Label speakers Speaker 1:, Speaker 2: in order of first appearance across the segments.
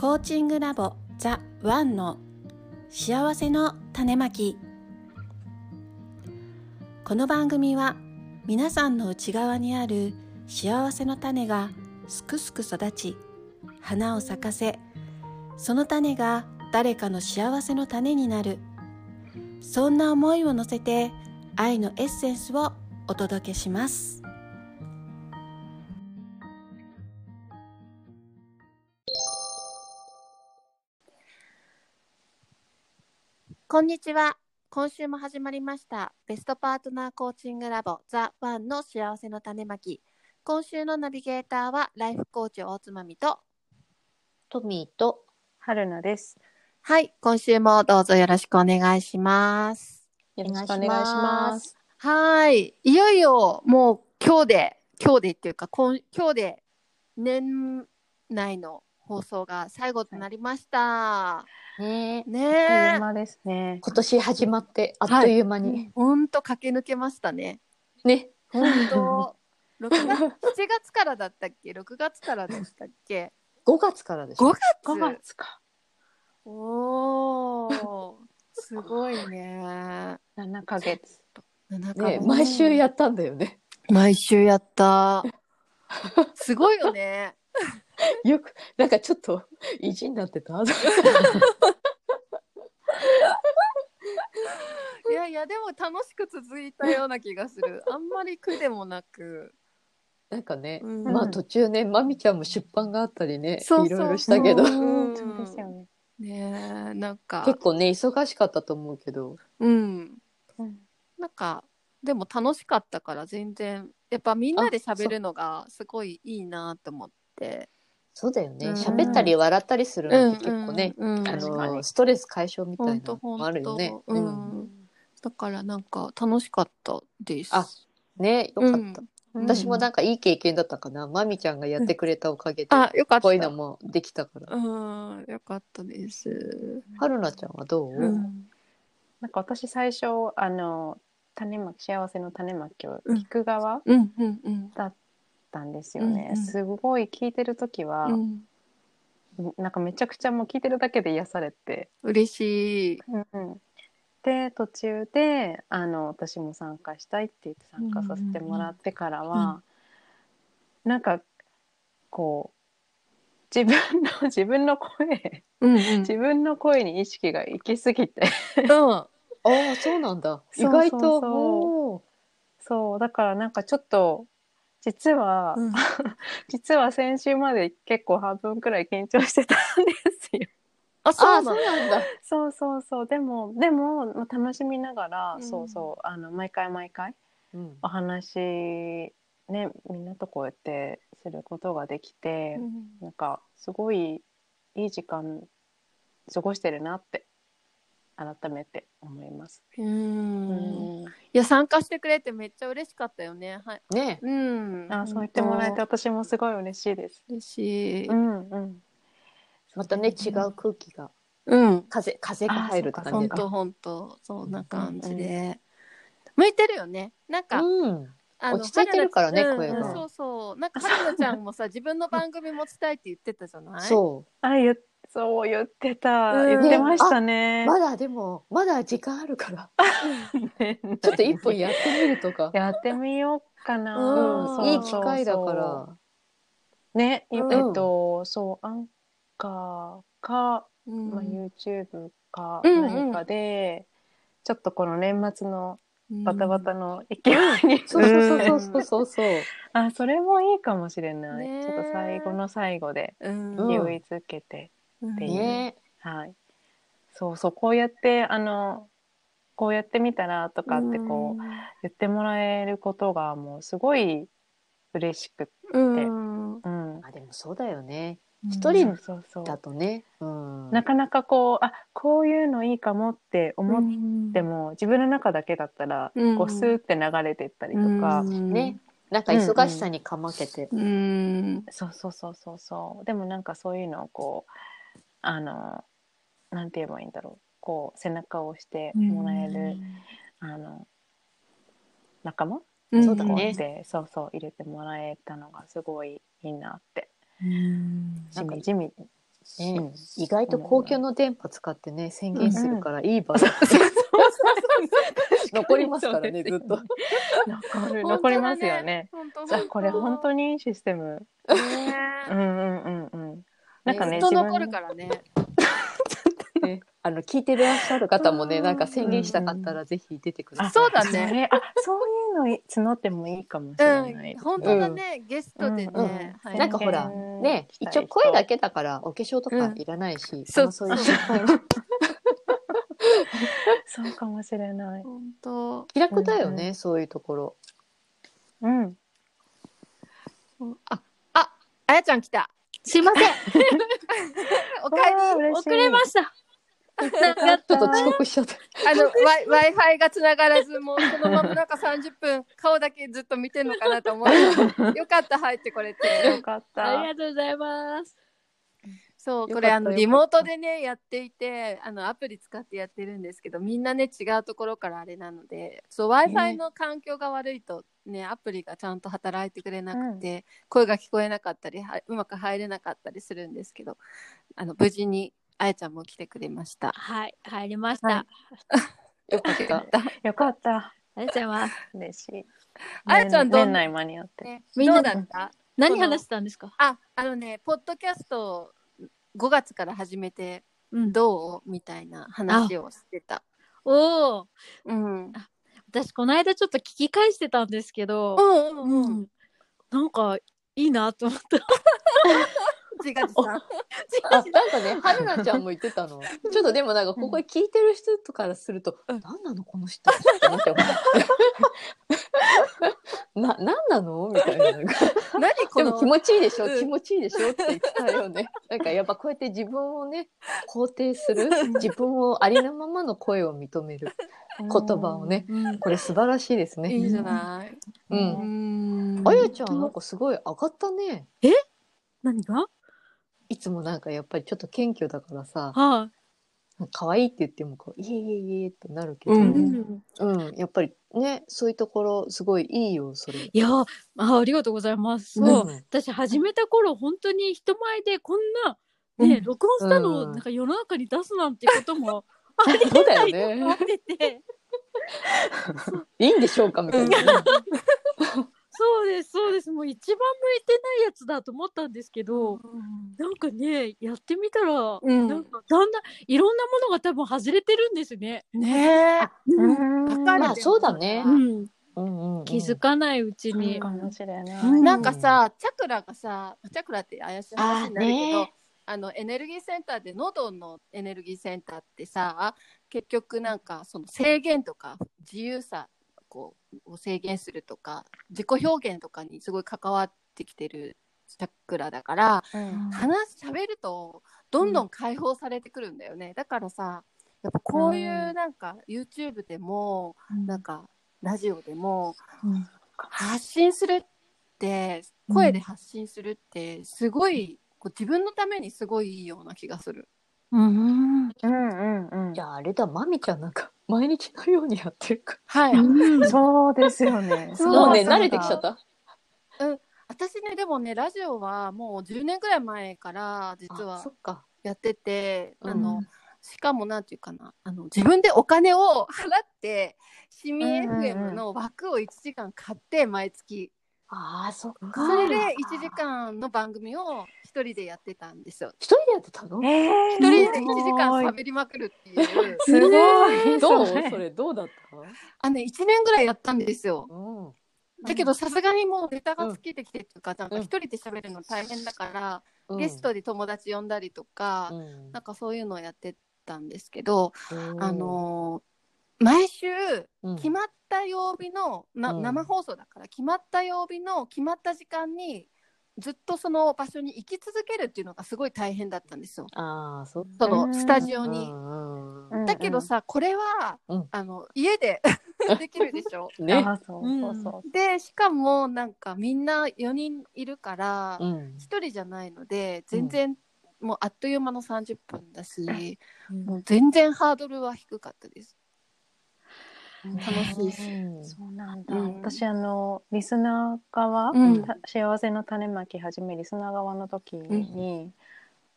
Speaker 1: コーチングラボザ・ワンの幸せの種まき。この番組は皆さんの内側にある幸せの種がすくすく育ち花を咲かせその種が誰かの幸せの種になる。そんな思いを乗せて愛のエッセンスをお届けします。こんにちは今週も始まりましたベストパートナーコーチングラボザ・ワンの幸せの種まき今週のナビゲーターはライフコーチ大つまみと
Speaker 2: トミーと
Speaker 3: 春菜です。
Speaker 1: はい今週もどうぞよろしくお願いします
Speaker 2: よろしくお
Speaker 3: お願いし。
Speaker 2: ま
Speaker 3: す
Speaker 1: はい。いよいよもう今日で、今日でっていうか、今今日で年内の放送が最後となりました。
Speaker 2: ねえ
Speaker 1: ね
Speaker 3: あっという
Speaker 1: え。
Speaker 3: 間ですね。
Speaker 2: 今年始まってあっという間に。
Speaker 1: ほんと駆け抜けましたね。
Speaker 2: ね。
Speaker 1: ほんと。6月7月からだったっけ ?6 月からでしたっけ
Speaker 2: ？5月からでし
Speaker 1: ?5
Speaker 2: ょ。
Speaker 1: 月
Speaker 3: 5月か。
Speaker 1: おー。すごいね。
Speaker 3: 7ヶ月。
Speaker 1: 7ヶ
Speaker 2: ね
Speaker 1: 月
Speaker 2: 毎週やったんだよね。
Speaker 1: 毎週やった。すごいよね。
Speaker 2: よく、なんかちょっと意地になってた。
Speaker 1: いやいやでも楽しく続いたような気がする。あんまり苦でもなく。
Speaker 2: なんかね、
Speaker 1: うん
Speaker 2: まあ途中ね、まみちゃんも出版があったりね、
Speaker 1: そうそう
Speaker 2: いろいろしたけど、
Speaker 1: うん
Speaker 3: そうですよね。
Speaker 1: ねえなんか
Speaker 2: 結構ね、忙しかったと思うけど、
Speaker 1: うん
Speaker 3: うん
Speaker 1: なんかでも楽しかったから全然やっぱみんなで喋るのがすごいいいなと思って。
Speaker 2: そうだよね。
Speaker 1: うん
Speaker 2: 喋ったり笑ったりするのって結構ね、
Speaker 1: うんうん
Speaker 2: あの、ストレス解消みたいなのもあるよね。
Speaker 1: う
Speaker 2: うん
Speaker 1: んだからなんか楽しかったです。
Speaker 2: あね、よかった。
Speaker 1: うん
Speaker 2: 私もなんかいい経験だったかな。まみちゃんがやってくれたおかげで、
Speaker 1: あよかった。
Speaker 2: こういうのもできたから。
Speaker 1: うんよかったです。
Speaker 2: 春菜ちゃんはどう、
Speaker 1: うん
Speaker 3: なんか私最初、あの、種まき、幸せの種まきを聞く側だったんですよね。
Speaker 1: うんうん
Speaker 3: すごい聞いてる時は、
Speaker 1: うん
Speaker 3: なんかめちゃくちゃもう聞いてるだけで癒されて。
Speaker 1: 嬉しい。
Speaker 3: で途中であの私も参加したいって言って参加させてもらってからは、なんかこう自分の 自分の声
Speaker 1: うんうん
Speaker 3: 自分の声に意識が行き過ぎて
Speaker 1: うん
Speaker 2: ああ、そうなんだ。意外と。
Speaker 3: そうだからなんかちょっと実は、
Speaker 1: うん。
Speaker 3: 実は先週まで結構半分くらい緊張してたんですよ。
Speaker 1: あ、そうな
Speaker 2: んだ。
Speaker 3: そうそうそう。でもでもまあ楽しみながら、
Speaker 1: うん。
Speaker 3: そうそうあの毎回毎回
Speaker 2: うん。
Speaker 3: お話ねみんなとこうやってすることができて、なんかすごいいい時間過ごしてるなって改めて思います。
Speaker 1: う。
Speaker 3: うん
Speaker 1: いや、参加してくれてめっちゃ嬉しかったよね。はい。
Speaker 2: ね
Speaker 1: うん。
Speaker 3: あそう言ってもらえて
Speaker 1: 本
Speaker 3: 私もすごい嬉しいです。
Speaker 1: 当嬉しい。
Speaker 3: うんうん。
Speaker 2: またね、違う空気が、
Speaker 1: うん。
Speaker 2: 風、風が入る感じだ。
Speaker 1: 本当本当そんな感じで。向いてるよね。なんか、
Speaker 2: うん。
Speaker 1: あの
Speaker 2: 落ち着いてるからね
Speaker 1: 春菜
Speaker 2: 声が
Speaker 1: うんそうそう。なんか、春菜ちゃんもさ、自分の番組持ちたいって言ってたじゃない？
Speaker 2: そ
Speaker 3: あ言っそう言ってた、
Speaker 1: うん
Speaker 3: 言ってました
Speaker 2: う。
Speaker 3: ね。
Speaker 2: まだでも、まだ時間あるから、
Speaker 3: ね
Speaker 2: ちょっと一本やってみるとか。
Speaker 3: やってみようかな。
Speaker 1: うん
Speaker 3: そう
Speaker 2: いい機会だから。
Speaker 3: ね、い
Speaker 1: うん
Speaker 3: えっと、そう、アンカーか、
Speaker 1: うん
Speaker 3: まあ、YouTube か
Speaker 1: うんうん
Speaker 3: 何かで、ちょっとこの年末の
Speaker 1: うん
Speaker 3: バタバタの勢いに、
Speaker 2: そうそうそうそうそうそう。
Speaker 3: あ、それもいいかもしれない。
Speaker 1: ね
Speaker 3: ちょっと最後の最後で勢いづけて、
Speaker 1: うん
Speaker 3: ていう
Speaker 2: ね
Speaker 3: はい。そうそう、こうやって、あの、こうやってみたらとかってこう、言ってもらえることがもうすごい嬉しくって、
Speaker 1: うん。
Speaker 3: うん。
Speaker 2: あ、でもそうだよね。
Speaker 1: うん
Speaker 2: 一人だとね。うん。
Speaker 3: なかなかこう、あ、こういうのいいかもって思っ
Speaker 1: うん
Speaker 3: ても、自分の中だけだったら、
Speaker 1: うん
Speaker 3: こうスーって流れてったりとか、
Speaker 1: うん
Speaker 2: ね。なんか忙しさにかまけて。
Speaker 1: うん。
Speaker 3: そうそうそうそうそう。でもなんかそういうのをこう、あの、なんて言えばいいんだろう。こう、背中を押してもらえる、あの、仲間？
Speaker 1: うん。
Speaker 2: そうだね。
Speaker 3: こうやってそうそう入れてもらえたのがすごいいいなって。
Speaker 1: うん。
Speaker 3: しみじみ
Speaker 2: ね意外と公共の電波使ってね宣言するからいい場所、残りますからねずっと。
Speaker 3: 残る残りますよね。じゃあこれ本当にいいシステム。
Speaker 1: ね。
Speaker 3: うんうんうんうん。なんかね
Speaker 1: ずっと残るからね。
Speaker 2: ね、あの聞いてらっしゃる方もねなんか宣言したかったらぜひ出てください。
Speaker 1: そうだ
Speaker 3: そ
Speaker 1: ね。
Speaker 3: れあそういうのい募ってもいいかもしれない。
Speaker 1: うん、本当だね、ゲストでね。
Speaker 2: なんかほらね一応声だけだからお化粧とかいらないし、
Speaker 1: そう
Speaker 2: そう
Speaker 3: そうかもしれない。
Speaker 1: 本当。
Speaker 2: 気楽だよね、
Speaker 3: うん
Speaker 2: そういうところ。
Speaker 3: うん。
Speaker 1: あ、あ、あやちゃん来た。
Speaker 4: すいません。
Speaker 1: おかえり。
Speaker 4: 遅れました。
Speaker 2: ちょっと遅刻しちゃった。
Speaker 1: あの、Wi-Fi が繋がらず、もうそのままなんか30分、顔だけずっと見てんのかなと思って。よかった、入ってこれて。
Speaker 3: よかった。
Speaker 4: ありがとうございます。
Speaker 1: そう、これあの、リモートでね、やっていて、あの、アプリ使ってやってるんですけど、みんなね、違うところからあれなので、そう、Wi-Fi の環境が悪いと、ね、アプリがちゃんと働いてくれなくて、声が聞こえなかったり、はうまく入れなかったりするんですけど、あの、無事に、あやちゃんも来てくれました。
Speaker 4: はい、入りました。
Speaker 3: は
Speaker 2: よかった。
Speaker 3: よかった。
Speaker 4: ありがとうございます。
Speaker 3: 嬉しい。
Speaker 1: あやちゃんどん
Speaker 3: 年内間に合って。
Speaker 1: ね、
Speaker 4: みんな
Speaker 1: だった？
Speaker 4: 何話してたんですか？
Speaker 1: あ、あのね、ポッドキャスト5月から始めて
Speaker 4: うん。
Speaker 1: どう？みたいな話をしてた。
Speaker 4: おお。
Speaker 1: うん。
Speaker 4: 私、この間ちょっと聞き返してたんですけど、
Speaker 1: うんうんうん。
Speaker 4: うん。なんか、いいなと思った。
Speaker 1: 自画自賛。
Speaker 2: あ、なんかね、春菜ちゃんも言ってたの。ちょっとでもなんかここ聞いてる人とからすると、
Speaker 1: うん
Speaker 2: 何なのこの人ってなっちゃう。な、何なの？みたいな。
Speaker 1: 何この？
Speaker 2: でも気持ちいいでしょ、
Speaker 1: うん
Speaker 2: 気持ちいいでしょって言ってたよね。なんかやっぱこうやって自分をね、肯定する、自分をありのままの声を認める言葉をね、
Speaker 4: うん。
Speaker 2: これ素晴らしいですね。
Speaker 1: いいじゃない。
Speaker 2: う。
Speaker 1: うんん
Speaker 2: あやちゃんなんかすごい上がったね。
Speaker 4: 何が？
Speaker 2: いつもなんかやっぱりちょっと謙虚だからさ、
Speaker 4: は
Speaker 2: 可愛いって言ってもこう、いえいえいえってなるけど、
Speaker 4: い。
Speaker 1: う
Speaker 4: うんん。
Speaker 2: うん、やっぱりね、そういうところすごいいいよ、それ。
Speaker 4: いやあ、ありがとうございます。
Speaker 2: うん
Speaker 4: そう。私、始めた頃、本当に人前でこんな、ね、
Speaker 1: うん
Speaker 4: 録音したのを
Speaker 2: うん
Speaker 4: なんか世の中に出すなんてこともあり
Speaker 2: そうだよ
Speaker 4: えないと思っ
Speaker 2: ね。
Speaker 4: てて、
Speaker 2: いいんでしょうかみたいなね。
Speaker 4: そうです、そうです。もう一番向いてないやつだと思ったんですけど、なんかね、やってみたら、
Speaker 1: うん
Speaker 4: なんかだんだんいろんなものが多分外れてるんですね。
Speaker 1: ねえ。
Speaker 3: うん
Speaker 2: そうだね
Speaker 4: う。ん、
Speaker 2: うんうんうん
Speaker 4: 気づかないうちに。
Speaker 3: かもしれない。
Speaker 4: うん
Speaker 1: なんかさ、チャクラがさ、チャクラって怪しい話になるけど、
Speaker 2: あね
Speaker 1: あのエネルギーセンターで喉のエネルギーセンターってさ結局なんかその制限とか自由さこうを制限するとか自己表現とかにすごい関わってきてるチャクラだから
Speaker 3: うん。
Speaker 1: 話しゃべるとどんどん解放されてくるんだよね、だからさやっぱこういうなんか YouTube でもなんかラジオでも発信するって声で発信するってすごいこう自分のためにすごいいいような気がする。
Speaker 4: うん。
Speaker 3: うんうんうん
Speaker 2: じゃああれだ、まみちゃんなんか 毎日のようにやってるか
Speaker 1: はい、
Speaker 4: うん
Speaker 3: そうですよね。
Speaker 1: そう
Speaker 2: ら。もうね、慣れてきちゃった？
Speaker 1: 私ねでもねラジオはもう10年ぐらい前から実
Speaker 2: あ
Speaker 1: は
Speaker 2: そっか。
Speaker 1: やっててあ
Speaker 2: うん
Speaker 1: のしかもなんていうかなあの自分でお金を払って市民
Speaker 3: うんうんうん
Speaker 1: FM の枠を1時間買って毎月
Speaker 2: ああ、そっか。
Speaker 1: それで1時間の番組を一人でやってたんですよ。
Speaker 2: 一人でやってたの？
Speaker 3: えー
Speaker 1: 一人で1時間喋りまくるっていう。
Speaker 3: すごい。
Speaker 2: どう
Speaker 3: それ
Speaker 2: どうだった
Speaker 1: あのね、1年ぐらいやったんですよ。
Speaker 2: うん。
Speaker 1: だけどさすがにもうネタが尽きてきてっていうか、なんか
Speaker 2: うん
Speaker 1: 一人で喋るの大変だから、
Speaker 2: うん
Speaker 1: ゲストで友達呼んだりとか、
Speaker 2: うん
Speaker 1: なんかそういうのをやってたんですけど、
Speaker 2: うん
Speaker 1: あのー毎週
Speaker 2: うん
Speaker 1: 決まった曜日の、な
Speaker 2: うん
Speaker 1: 生放送だから決まった曜日の決まった時間にずっとその場所に行き続けるっていうのがすごい大変だったんですよ。
Speaker 2: ああ、そ。
Speaker 1: そのスタジオに。だけどさ、これは、
Speaker 2: うん
Speaker 1: あの家で できるでしょ？
Speaker 2: ね。
Speaker 3: あそうそうそう。
Speaker 1: でしかもなんかみんな4人いるから、
Speaker 2: うん。
Speaker 1: 1人じゃないので全然、もうあっという間の30分だし、もう全然ハードルは低かったです。楽しいし。
Speaker 2: うん
Speaker 3: そうなんだ。
Speaker 1: うん
Speaker 3: 私あのリスナー側、
Speaker 1: うん
Speaker 3: た幸せの種まき始めリスナー側の時に、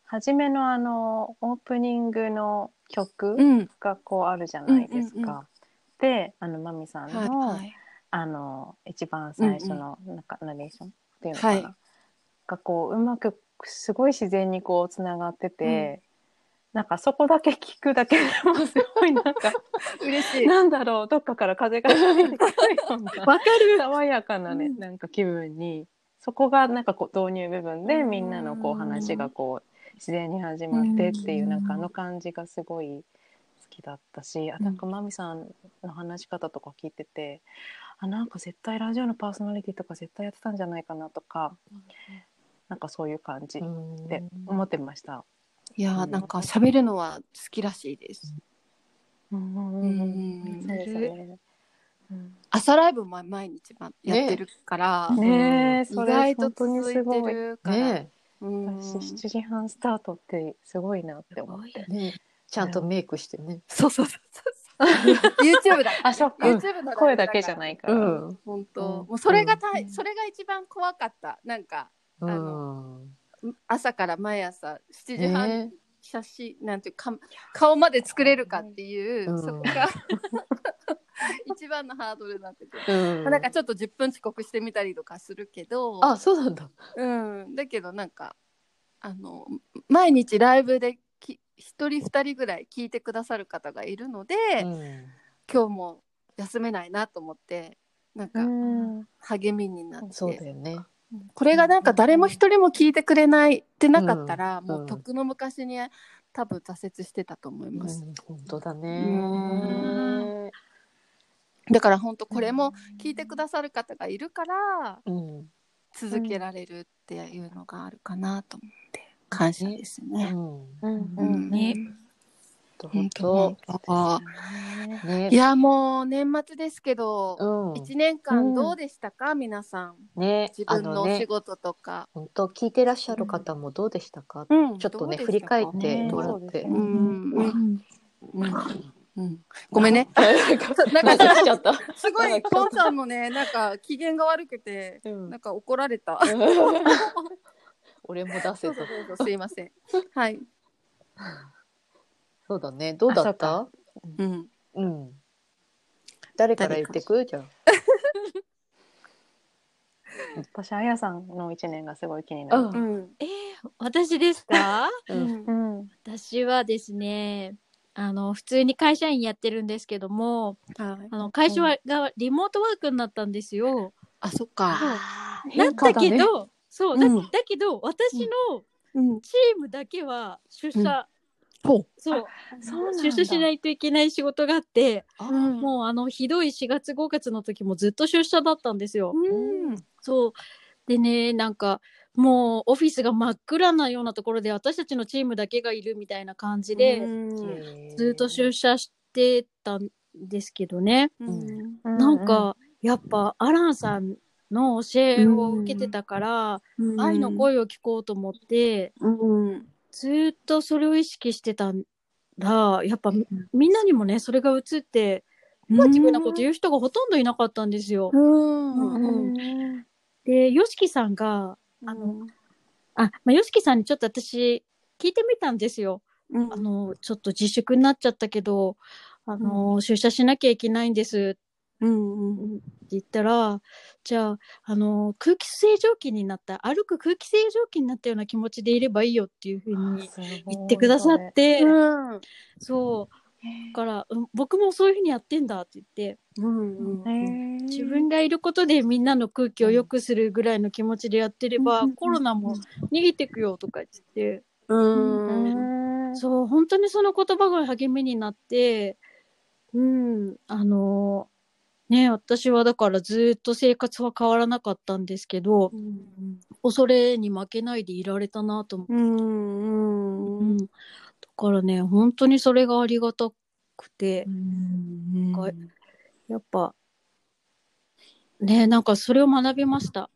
Speaker 3: 初めのあのオープニングの曲
Speaker 1: うん。
Speaker 3: がこうあるじゃないですか。であのマミさんの、
Speaker 1: はいはい。
Speaker 3: あの一番最初のなんかナレーションっていうのかな、
Speaker 1: はい
Speaker 3: がこううまくすごい自然にこうつながってて、なんかそこだけ聞くだけでもすごいなんか
Speaker 1: 嬉しい。
Speaker 3: なんだろうどっかから風が吹いてくるような
Speaker 4: わかる。
Speaker 3: 爽やかなね、
Speaker 1: うん
Speaker 3: なんか気分にそこがなんかこう導入部分で
Speaker 1: うん
Speaker 3: みんなのこう話がこう自然に始まってっていう
Speaker 1: うん
Speaker 3: なんかあの感じがすごい好きだったしあなんかマミさんの話し方とか聞いててあなんか絶対ラジオのパーソナリティとか絶対やってたんじゃないかなとかなんかそういう感じって思ってました。
Speaker 1: いやーなんか喋るのは好きらしいです。
Speaker 3: うんうん
Speaker 1: うんうん
Speaker 3: そうですね。うん
Speaker 1: 朝ライブも毎日まやってるから、
Speaker 3: ねえ、
Speaker 1: 意
Speaker 3: それ
Speaker 1: 外と続い。てるから。
Speaker 2: ね
Speaker 1: うん
Speaker 3: 私7時半スタートってすごいなって思って。
Speaker 2: えねえちゃんとメイクしてね。
Speaker 1: そうそうそうそう。YouTube だ。
Speaker 3: あ、そっか。
Speaker 1: YouTube の
Speaker 3: 声だけじゃないから。
Speaker 2: うん。
Speaker 1: 本当、
Speaker 3: うん
Speaker 1: もうそれが大、
Speaker 3: うん
Speaker 1: それが一番怖かった。なんか
Speaker 2: う
Speaker 1: あ
Speaker 2: ん。
Speaker 1: 朝から毎朝7時半、
Speaker 2: ね
Speaker 1: 写真なんていうか顔まで作れるかっていう、
Speaker 2: うん
Speaker 1: そこが 一番のハードルになってて。
Speaker 2: えうん。
Speaker 1: なんかちょっと10分遅刻してみたりとかするけど、
Speaker 2: あ、そうなんだ。
Speaker 1: うん、だけどなんかあの毎日ライブでき1人2人ぐらい聞いてくださる方がいるので、
Speaker 2: うん
Speaker 1: 今日も休めないなと思ってなんか
Speaker 3: うん。
Speaker 1: 励みになって、
Speaker 2: そうだよね。
Speaker 1: これがなんか誰も一人も聞いてくれないってなかったら、
Speaker 2: うん
Speaker 1: もうとっくの昔に多分挫折してたと思います、
Speaker 2: うん。本当だ
Speaker 1: う
Speaker 2: ね。
Speaker 1: だから本当これも聞いてくださる方がいるから
Speaker 2: うん。
Speaker 1: 続けられるっていうのがあるかなと思って感謝です
Speaker 2: う
Speaker 1: ね。
Speaker 2: ん。
Speaker 3: うん。
Speaker 1: うん
Speaker 2: 当
Speaker 1: 当。本当。
Speaker 2: ね。
Speaker 1: い。やもう年末ですけど、
Speaker 2: うん。
Speaker 1: 一年間どうでしたか、皆さん。
Speaker 2: ね。
Speaker 1: 自分のお仕。事とか、
Speaker 2: 本当聞いてらっしゃる方もどうでしたか？
Speaker 1: うん。
Speaker 2: ちょっとね振り返ってもらって。
Speaker 3: う
Speaker 1: ん。
Speaker 4: うん。
Speaker 1: うん。うん。ごめんね。なんか
Speaker 2: しちゃった。
Speaker 1: すごいポンさんもねなんか機嫌が悪くて
Speaker 2: うん。
Speaker 1: なんか怒られた。
Speaker 2: 俺も出せと。
Speaker 1: すいません。はい、
Speaker 2: そうだね。どうだった？
Speaker 1: うん、
Speaker 2: うん。誰から言ってく？じゃあ。
Speaker 3: 私、あやさんの一年がすごい気になる。
Speaker 1: うん。
Speaker 4: えー、私ですか？
Speaker 2: うん。
Speaker 3: うん。
Speaker 4: 私はですね、あの、普通に会社員やってるんですけども、
Speaker 1: はい。
Speaker 4: あの、会社はがリモートワークになったんですよ。
Speaker 1: あそっか。
Speaker 4: なったけ
Speaker 2: ね
Speaker 4: ど、そう、だ
Speaker 1: うん。
Speaker 4: だけど、私の
Speaker 1: うん。
Speaker 4: チームだけは出社、そう、
Speaker 3: そう
Speaker 4: 出社しないといけない仕事があって、
Speaker 1: うん
Speaker 4: もうあの、ひどい4月5月の時もずっと出社だったんですよ。
Speaker 1: うん。
Speaker 4: そう。でね、なんか、もうオフィスが真っ暗なようなところで私たちのチームだけがいるみたいな感じで、
Speaker 1: うん。
Speaker 4: ずっと出社してたんですけどね。
Speaker 1: うん。
Speaker 4: なんか、やっぱアランさんの教えを受けてたから、愛の声を聞こうと思って、
Speaker 1: うん
Speaker 4: ずっとそれを意識してたら、やっぱみみんなにもね、それが移って、ネガティブなこと言う人がほとんどいなかったんですよ。
Speaker 1: うん。
Speaker 3: うん
Speaker 4: で、ヨシキさんが、あの、あ、まあ、ヨシキさんにちょっと私、聞いてみたんですよ。
Speaker 1: うん。
Speaker 4: あの、ちょっと自粛になっちゃったけど、あの、出社しなきゃいけないんです。
Speaker 1: うんうん
Speaker 4: 言ったら、じゃあ、あの、空気清浄機になった、歩く空気清浄機になったような気持ちでいればいいよっていうふうに言ってくださって、
Speaker 1: うん。
Speaker 4: そう。だから、うん僕もそういうふうにやってんだって言って、
Speaker 1: うんうん
Speaker 4: 自分がいることでみんなの空気を良くするぐらいの気持ちでやってれば、
Speaker 1: うん
Speaker 4: コロナも逃げてくよとか言って、
Speaker 1: うん。
Speaker 4: そう、本当にその言葉が励みになって、うん、あのね、私はだからずっと生活は変わらなかったんですけど、恐れに負けないでいられたなと。思って、
Speaker 1: うん
Speaker 4: うん、だからね、本当にそれがありがたくて、がやっぱ、ね、なんかそれを学びました。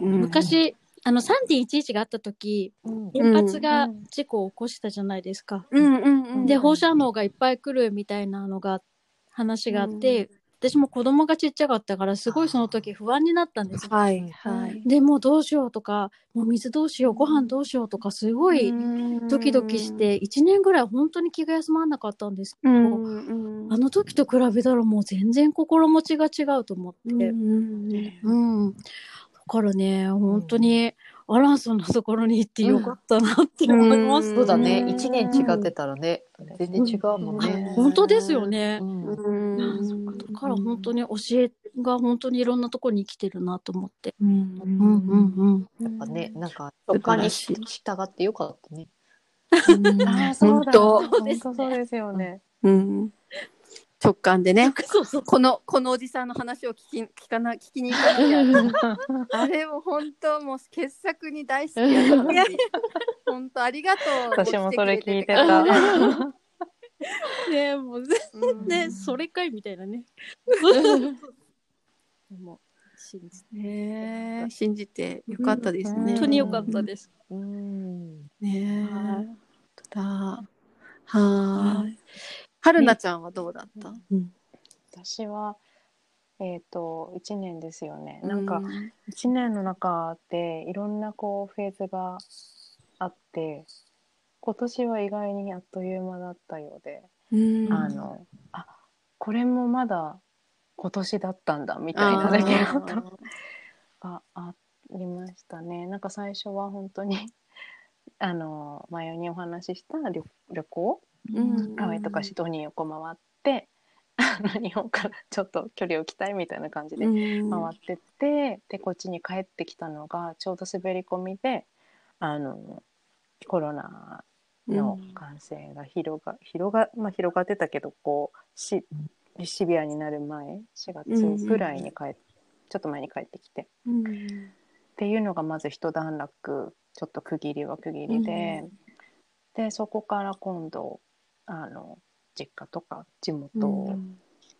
Speaker 4: 昔、あの3.11があった時、原発が事故を起こしたじゃないですか。
Speaker 1: うんうんうん。
Speaker 4: で、放射能がいっぱい来るみたいなのが、話があって、私も子供がちっちゃかったから、すごいその時不安になったんですよ。
Speaker 1: はいはい。
Speaker 4: でもうどうしようとか、もう水どうしよう、ご飯どうしようとか、すごいドキドキして、1年ぐらい本当に気が休まらなかったんですけ
Speaker 1: う
Speaker 4: ど、
Speaker 1: ん
Speaker 4: あの時と比べたらもう全然心持ちが違うと思って。うん。だからね、本当に、アランさんのところに行ってよかったなって思います、
Speaker 2: そうだね。
Speaker 1: うん
Speaker 2: 一年違ってたらね、全然違うもん
Speaker 4: あ
Speaker 2: ね。
Speaker 4: 本当ですよね。
Speaker 2: うん
Speaker 4: だから本当に教えが本当にいろんなところに生きてるなと思って。
Speaker 1: うん
Speaker 4: うんうんうん。
Speaker 2: やっぱね、なんか、他に従ってよかったね。
Speaker 3: ああ、そうだ。
Speaker 1: 本
Speaker 3: 本当そうですよね。
Speaker 1: うん直感でね。
Speaker 4: そうそう。
Speaker 1: この、このおじさんの話を聞き、聞かな、聞きに行かなきゃ。あれも本当もう傑作に大好き。本当ありがとう。
Speaker 3: 私もそれ聞いて
Speaker 1: 来
Speaker 3: た。
Speaker 4: ねもう
Speaker 1: うん
Speaker 4: ね、それかいみたいなね。もう信じて
Speaker 1: ねえ信じてよかったですね。
Speaker 4: 本当に良かったです。
Speaker 2: うん。
Speaker 1: ねえ。だ。はーい。はるなちゃんはどうだった？
Speaker 3: 私は、えっ、と、1年ですよね。なんか、1年の中でいろんなこうフェーズがあって、今年は意外にあっという間だったようで、
Speaker 1: うん、
Speaker 3: あの、あ、これもまだ今年だったんだみたいなだけ がありましたね。なんか最初は本当にあの前にお話しした旅旅行
Speaker 1: うん。
Speaker 3: ハワイとかシドニーをこう回ってあの日本からちょっと距離を置きたいみたいな感じで
Speaker 1: うん。
Speaker 3: 回ってって、でこっちに帰ってきたのがちょうど滑り込みであのコロナの感染が広が,、広がまあ、広がってたけどこうしシビアになる前4月ぐらいに帰っ、ちょっと前に帰ってきて。っ
Speaker 1: うん
Speaker 3: ていうのがまず一段落ちょっと区切りは区切りで、でそこから今度あの実家とか地元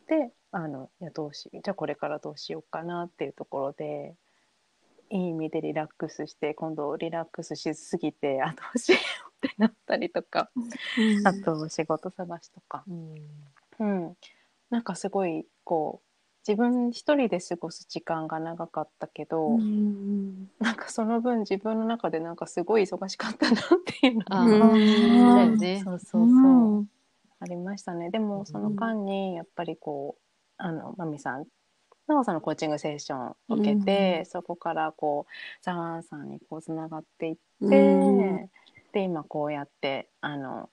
Speaker 3: で、あのいやどうしじゃあこれからどうしようかなっていうところでいい意味でリラックスして今度リラックスしすぎてあどうしようってなったりとか、あと仕事探しとか、うん、なんかすごいこう自分一人で過ごす時間が長かったけど、
Speaker 1: うん
Speaker 3: なんかその分自分の中でなんかすごい忙しかったなっていうの
Speaker 2: あ
Speaker 3: が
Speaker 2: あ、
Speaker 1: うん。
Speaker 2: だよね。
Speaker 3: そうそうそう、
Speaker 4: うん
Speaker 3: ありましたね。でもその間にやっぱりこうあのマミさんのそのコーチングセッションを受けて、そこからこうザワンさんにこうつながっていって、
Speaker 1: うん
Speaker 3: で今こうやってあの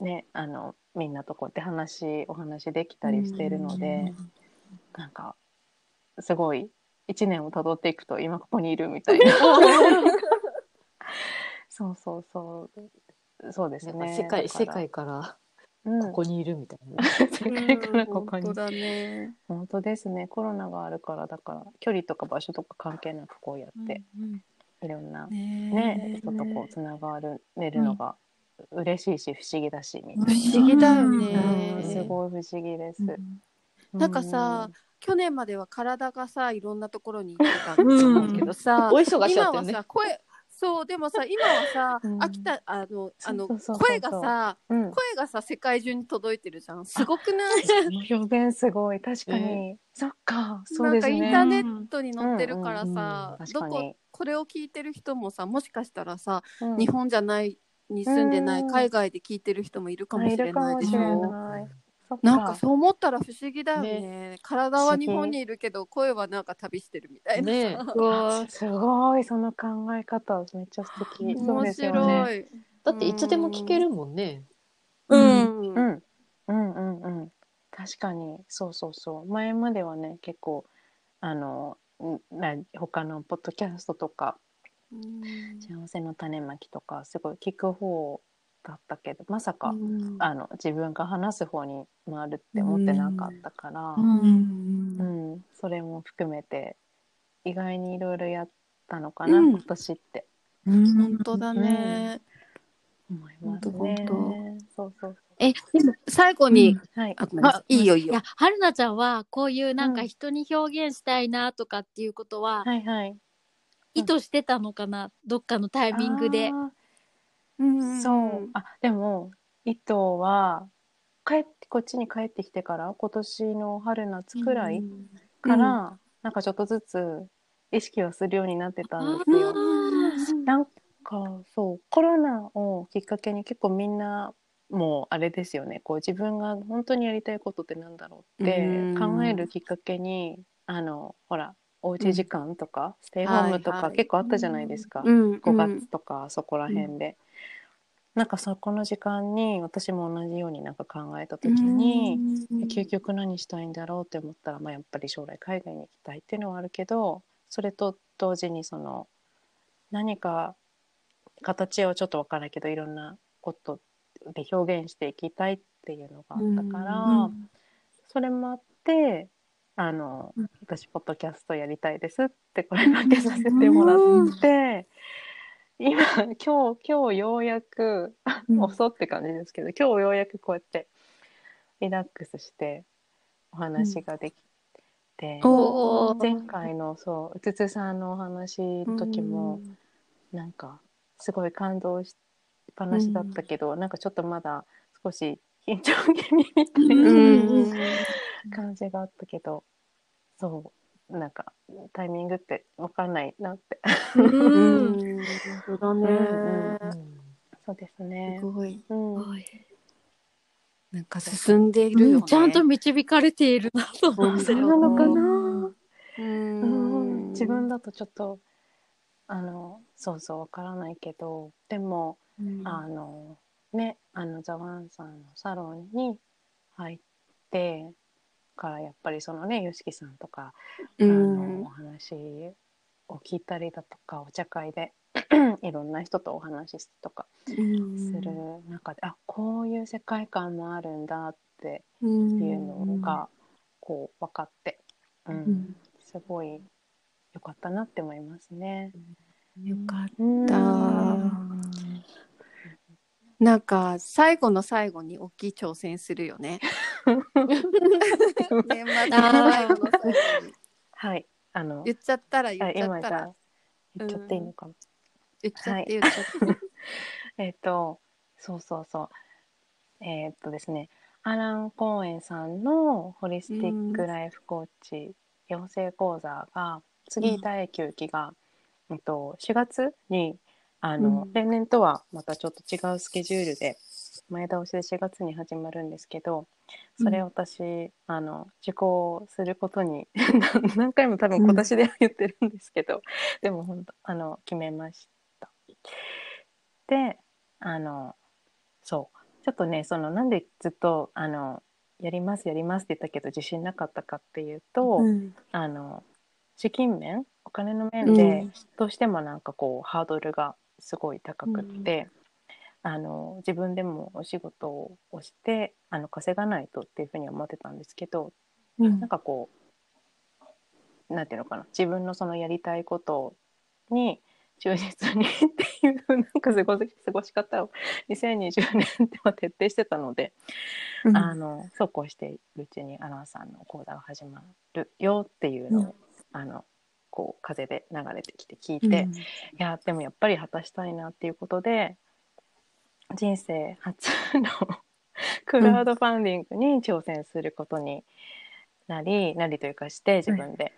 Speaker 3: ねあのみんなとこうやって話お話できたりしてるので、なんかすごい一年をたどっていくと今ここにいるみたいな。そうそうそう。そうですね。
Speaker 2: 世界、
Speaker 3: だから。
Speaker 2: 世界から
Speaker 3: うん。
Speaker 2: ここにいるみたいな。ね。
Speaker 3: 世界からここに。
Speaker 1: 本当だね。
Speaker 3: 本当ですね。コロナがあるからだから距離とか場所とか関係なくこうやって、いろんなね
Speaker 1: ね
Speaker 3: 人とこうつながるれるのが嬉しいし不思議だし
Speaker 1: 不思議だよ
Speaker 3: うん
Speaker 1: ね。
Speaker 3: すごい不思議です、
Speaker 1: なんかさ、去年までは体がさいろんなところに行ってたんだと思うけどさ、
Speaker 2: お忙し
Speaker 1: 今は
Speaker 2: だったよね。
Speaker 1: さ声そうでもさ今はさ、
Speaker 3: うん。
Speaker 1: 秋田あのあの声がさ
Speaker 3: うん、
Speaker 1: 声がさ世界中に届いてるじゃん。すごくない？
Speaker 3: 表現すごい確かに、そっかそうですね。
Speaker 1: なんかインターネットに載ってるからさ、
Speaker 3: うんうん
Speaker 1: どこ
Speaker 3: 確かに。
Speaker 1: これを聞いてる人もさもしかしたらさ、
Speaker 3: うん。
Speaker 1: 日本じゃないに住んでない
Speaker 3: うん。
Speaker 1: 海外で聞いてる人もいるかもしれないでしょ。
Speaker 3: な
Speaker 1: んかそう思ったら不思議だよね。体は日本にいるけど声はなんか旅してるみたいな。
Speaker 2: ね。
Speaker 3: すごいその考え方。めっちゃ素敵。そう
Speaker 1: 面
Speaker 3: ですよね。
Speaker 1: 白い。
Speaker 2: だっていつでも聞けるもんね。
Speaker 1: うん。
Speaker 3: うん、うんうんうん。確かに。そうそうそう。前まではね結構あのんな他のポッドキャストとか「幸せの種まき」とかすごい聞く方だったけどまさか、あの自分が話す方に回るって思ってなかったから、うんそれも含めて意外にいろいろやったのかな、
Speaker 1: うん
Speaker 3: 今年って
Speaker 1: 本当だね。
Speaker 3: 思います
Speaker 1: 本
Speaker 3: ね
Speaker 1: 当本。
Speaker 3: そうそうそ
Speaker 4: え、でも、
Speaker 1: 最後に、
Speaker 3: う。はい。
Speaker 1: あいいいよいいよ
Speaker 4: いや、。はるなちゃんは、こういうなんか
Speaker 3: うん
Speaker 4: 人に表現したいなとかっていうことは、
Speaker 3: はいはい。
Speaker 4: 意図してたのかなどっかのタイミングで。
Speaker 3: あ
Speaker 1: うん
Speaker 3: ーそう。あ、でも、糸は、帰ってこっちに帰ってきてから今年の春夏くらいから、なんかちょっとずつ意識をするようになってたんですよ。なんかそう。コロナをきっかけに結構みんなもうあれですよね。こう自分が本当にやりたいことってなんだろうって
Speaker 1: うん
Speaker 3: 考えるきっかけにあのほらおうち時間とか、ステイホームとか結構あったじゃないですか、
Speaker 4: うん
Speaker 3: 5月とかそこら辺で。なんかそこの時間に私も同じようになんか考えた時に、究極何したいんだろうって思ったら、まあ、やっぱり将来海外に行きたいっていうのはあるけどそれと同時にその何か形をちょっと分からないけどいろんなことで表現していきたいっていうのがあったから、それもあってあの、
Speaker 4: うん。
Speaker 3: 私ポッドキャストやりたいですってこれだけさせてもらって、今今日今日ようやく遅って感じですけど、今日ようやくこうやってリラックスしてお話ができて、
Speaker 4: おー。
Speaker 3: 前回のそううつつさんのお話の時も、なんかすごい感動しっぱなしだったけど、なんかちょっとまだ少し緊張気味みたいな、
Speaker 4: うん。
Speaker 3: 感じがあったけどそうなんかタイミングって分かんないなって、
Speaker 4: うん。そうだね。
Speaker 3: そうですね。
Speaker 1: す。ごい。
Speaker 3: うん。
Speaker 1: なんか進んでいるよね、
Speaker 4: ちゃんと導かれているなと思って。
Speaker 3: そうなのかな、
Speaker 1: う。
Speaker 3: うん。ん、自分だとちょっとあのそうそうわからないけどでも、あのねあのザワンさんのサロンに入ってからやっぱりそのね YOSHIKI さんとか、あのお話を聞いたりだとかお茶会で いろんな人とお話しとかする中で、あこういう世界観もあるんだっていうのがこう分かって、うん。すごい良かったなって思いますね。
Speaker 1: よかっ
Speaker 3: うん。
Speaker 1: たなんか最後の最後に大きい挑戦するよね。年末の最後の最後に
Speaker 3: はい、あの
Speaker 1: 言っちゃったら言
Speaker 3: あ
Speaker 1: っちゃったら。
Speaker 3: 言っちゃっていいのかな。
Speaker 1: 言っちゃって言っちゃって、
Speaker 3: えっ、とそうそうそう。えっ、とですね。アラン・コーエンさんのホリスティック・ライフ・コーチ養成講座が次第9期が、えっと4月にあの、
Speaker 4: うん。
Speaker 3: 例年とはまたちょっと違うスケジュールで前倒しで4月に始まるんですけどそれを私、あの受講することに 何回も多分今年では言ってるんですけど、でも本当あの決めました。であのそう。ちょっとねそのなんでずっとあのやりますやりますって言ったけど自信なかったかっていうと、あの資金面お金の面で、
Speaker 4: うん。
Speaker 3: どうしてもなんかこうハードルがすごい高くって、あの自分でもお仕事をしてあの稼がないとっていうふうに思ってたんですけどなんかこうなんていうのかな自分のそのやりたいことに忠実にっていう なんか過ごし過ごし方を2020年では徹底してたので、あのそうこうしているうちにアナウンサーの講座が始まるよっていうのを、あのこう風で流れてきて聞いて、いやでもやっぱり果たしたいなっていうことで人生初のクラウドファンディングに挑戦することになり、なりというかして自分で、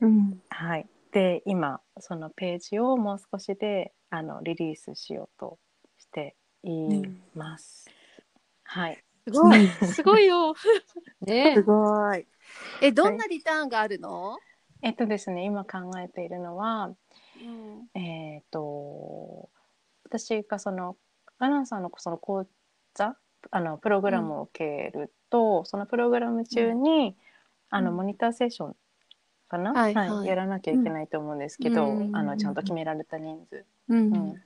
Speaker 4: うん。
Speaker 3: はい。で今そのページをもう少しであのリリースしようとしています、はい。
Speaker 1: すごい。
Speaker 4: すごいよ。
Speaker 2: ね。
Speaker 1: すごい。えどんなリターンがあるの、
Speaker 3: えっとですね今考えているのは
Speaker 1: うん。
Speaker 3: えっ、と私がそのアナウンサーのその講座あのプログラムを受けると、そのプログラム中に、あのモニターセッションかな、
Speaker 1: はいはい
Speaker 3: やらなきゃいけないと思うんですけど、
Speaker 1: うん。
Speaker 3: あのちゃんと決められた人数、
Speaker 1: うん。
Speaker 3: うん。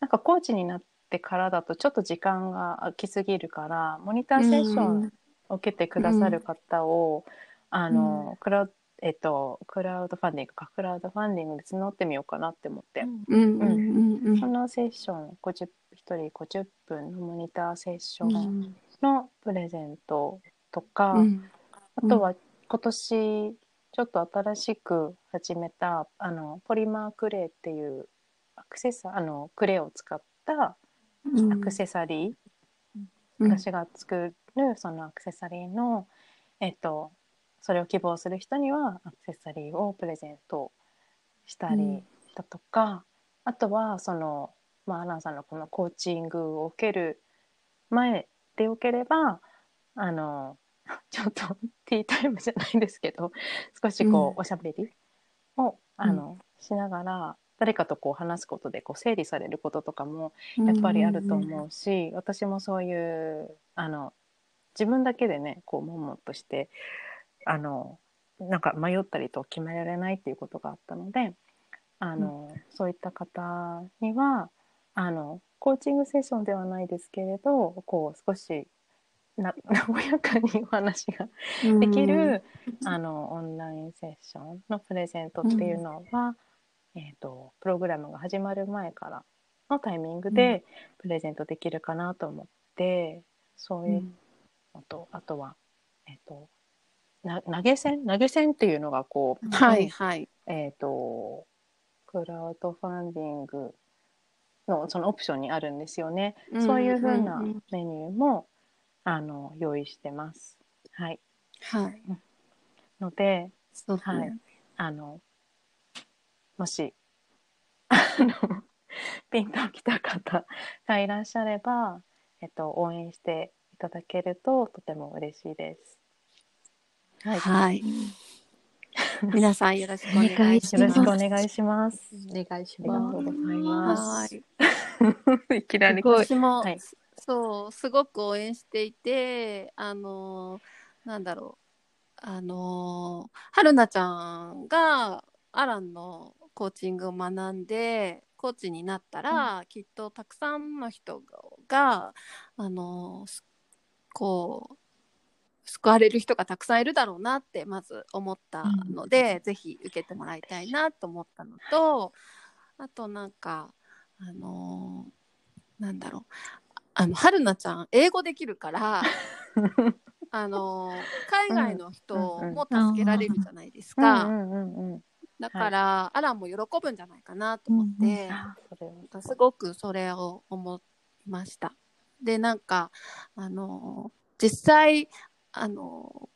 Speaker 3: なんかコーチになってからだとちょっと時間が空きすぎるからモニターセッションを受けてくださる方を、あのクラウえっと、クラウドファンディングか。クラウドファンディングで募ってみようかなって思って、
Speaker 1: うん。うんうんうん
Speaker 3: そのセッション50 1人50分のモニターセッションのプレゼントとか、
Speaker 1: うん。
Speaker 3: あとは今年ちょっと新しく始めたあのポリマークレイっていうアクセサあのクレイを使ったアクセサリー、私が作るそのアクセサリーの、えっと、それを希望する人にはアクセサリーをプレゼントしたりだとか、あとはその、まあ、アランさんのこのコーチングを受ける前でよければあの ちょっとティータイムじゃないんですけど少しこう、
Speaker 1: うん。
Speaker 3: おしゃべりをあの、しながら誰かとこう話すことでこう整理されることとかもやっぱりあると思うし、私もそういうあの自分だけでねこう悶々としてあのなんか迷ったりと決められないっていうことがあったのであの、そういった方にはあのコーチングセッションではないですけれどこう少しな 和やかにお話ができる、あのオンラインセッションのプレゼントっていうのは、えー、とプログラムが始まる前からのタイミングでプレゼントできるかなと思って、そういうのと、あとは、えー、とな投げ銭？投げ銭っていうのがこう、
Speaker 1: はいはい。
Speaker 3: えっ、とクラウドファンディングのそのオプションにあるんですよね。そういうふうなメニューも、あの用意してます。はい。
Speaker 1: はい。
Speaker 3: ので、
Speaker 1: ね
Speaker 3: はいあのもし あのピンときた方がいらっしゃれば、えっと応援していただけるととても嬉しいです。はい。
Speaker 1: はい。皆さんよろしくお願いし
Speaker 3: よろ
Speaker 1: ます。
Speaker 3: しくお願いします。
Speaker 2: お願いし
Speaker 3: ありが
Speaker 2: ます。
Speaker 3: とうございま
Speaker 1: は
Speaker 3: す。
Speaker 1: い。
Speaker 3: いきなり。
Speaker 1: 私も、
Speaker 3: はい
Speaker 1: そうすごく応援していてあのなんだろうあの春菜ちゃんがアランのコーチングを学んでコーチになったら、きっとたくさんの人があのすこう救われる人がたくさんいるだろうなってまず思ったので、ぜひ受けてもらいたいなと思ったのとあとなんかあのなんだろう。あの春菜ちゃん英語できるから あの海外の人も助けられるじゃないですか、
Speaker 3: うんうんうんうん。
Speaker 1: だから、アランも喜ぶんじゃないかなと思って、
Speaker 3: あそれは。
Speaker 1: すごくそれを思いました。でなんかあの実際あの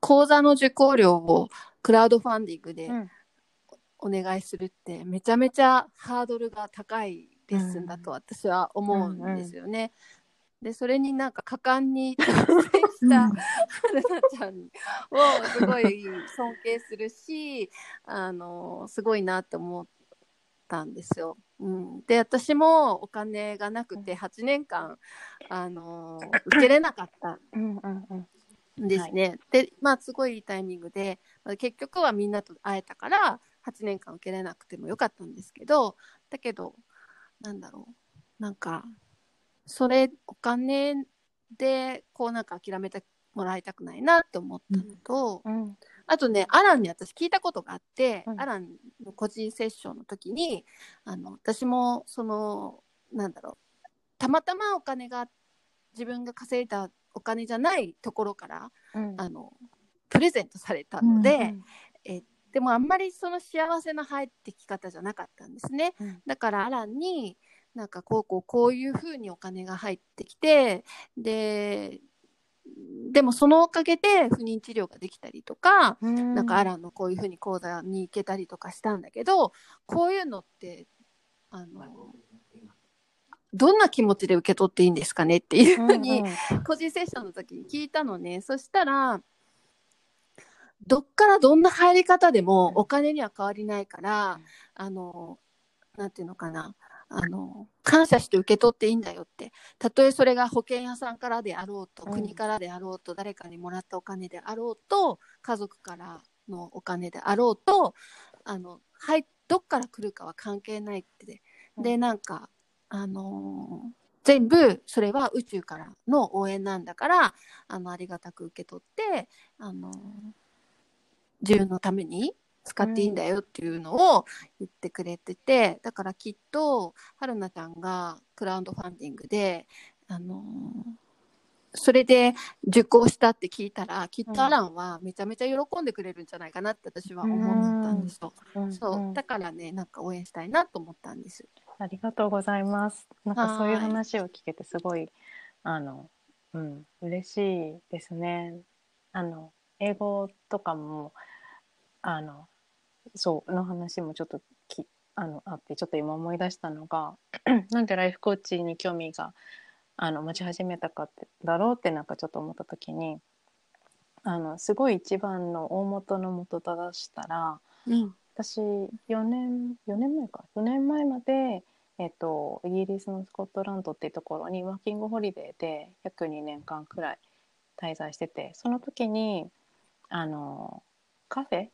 Speaker 1: 講座の受講料をクラウドファンディングで
Speaker 3: うん。
Speaker 1: お願いするってめちゃめちゃハードルが高いレッスンだと私は思うんですよね。でそれになんか果敢に挑戦した春菜ちゃんをすごい尊敬するしあのすごいなって思ったんですよ。うん、で私もお金がなくて8年間あの受けれなかった。
Speaker 3: うんうんうん。
Speaker 1: んですね。でまあすごいいいタイミングでまあ結局はみんなと会えたから8年間受けれなくてもよかったんですけどだけどなんだろう。なんかそれお金でこうなんか諦めてもらいたくないなって思ったのと、
Speaker 3: うん。
Speaker 1: あとねアランに私聞いたことがあって、
Speaker 3: うん。
Speaker 1: アランの個人セッションの時にあの私もそのなんだろう。たまたまお金が自分が稼いだお金じゃないところから
Speaker 3: うん。
Speaker 1: あのプレゼントされたので、
Speaker 3: うん
Speaker 1: えでもあんまりその幸せな入ってき方じゃなかったんですね。
Speaker 3: うん。
Speaker 1: だからアランになんかこうこうこういうふうにお金が入ってきてででもそのおかげで不妊治療ができたりとか、
Speaker 3: うん。
Speaker 1: なんかアランのこういうふうに講座に行けたりとかしたんだけどこういうのってあのどんな気持ちで受け取っていいんですかねっていうふうに、個人セッションの時に聞いたのね。そしたらどっからどんな入り方でもお金には変わりないから、
Speaker 3: うん。
Speaker 1: あのなんていうのかな。あの感謝して受け取っていいんだよって。たとえそれが保険屋さんからであろうと、
Speaker 3: うん。
Speaker 1: 国からであろうと誰かにもらったお金であろうと家族からのお金であろうとあのはいどっから来るかは関係ないって。でなんかあの全部それは宇宙からの応援なんだからあのありがたく受け取ってあの自分のために使っていいんだよっていうのを言ってくれてて、だからきっと春菜ちゃんがクラウドファンディングであのそれで受講したって聞いたらきっとアランはめちゃめちゃ喜んでくれるんじゃないかなって私は思ったんですよ。
Speaker 3: うん
Speaker 1: そう
Speaker 3: うん
Speaker 1: だからねなんか応援したいなと思ったんです。
Speaker 3: ありがとうございます。なんかそういう
Speaker 1: はい
Speaker 3: 話を聞けてすごいあのうん、嬉しいですね。あの英語とかもあのそうの話もちょっときあのあってちょっと今思い出したのが なんでライフコーチに興味があの持ち始めたかってだろうってなんかちょっと思った時にあのすごい一番の大元の元ただしたら
Speaker 4: うん。
Speaker 3: 私4年4年前か。4年前まで、えっとイギリスのスコットランドっていうところにワーキングホリデーで約2年間くらい滞在しててその時にあのカフェ？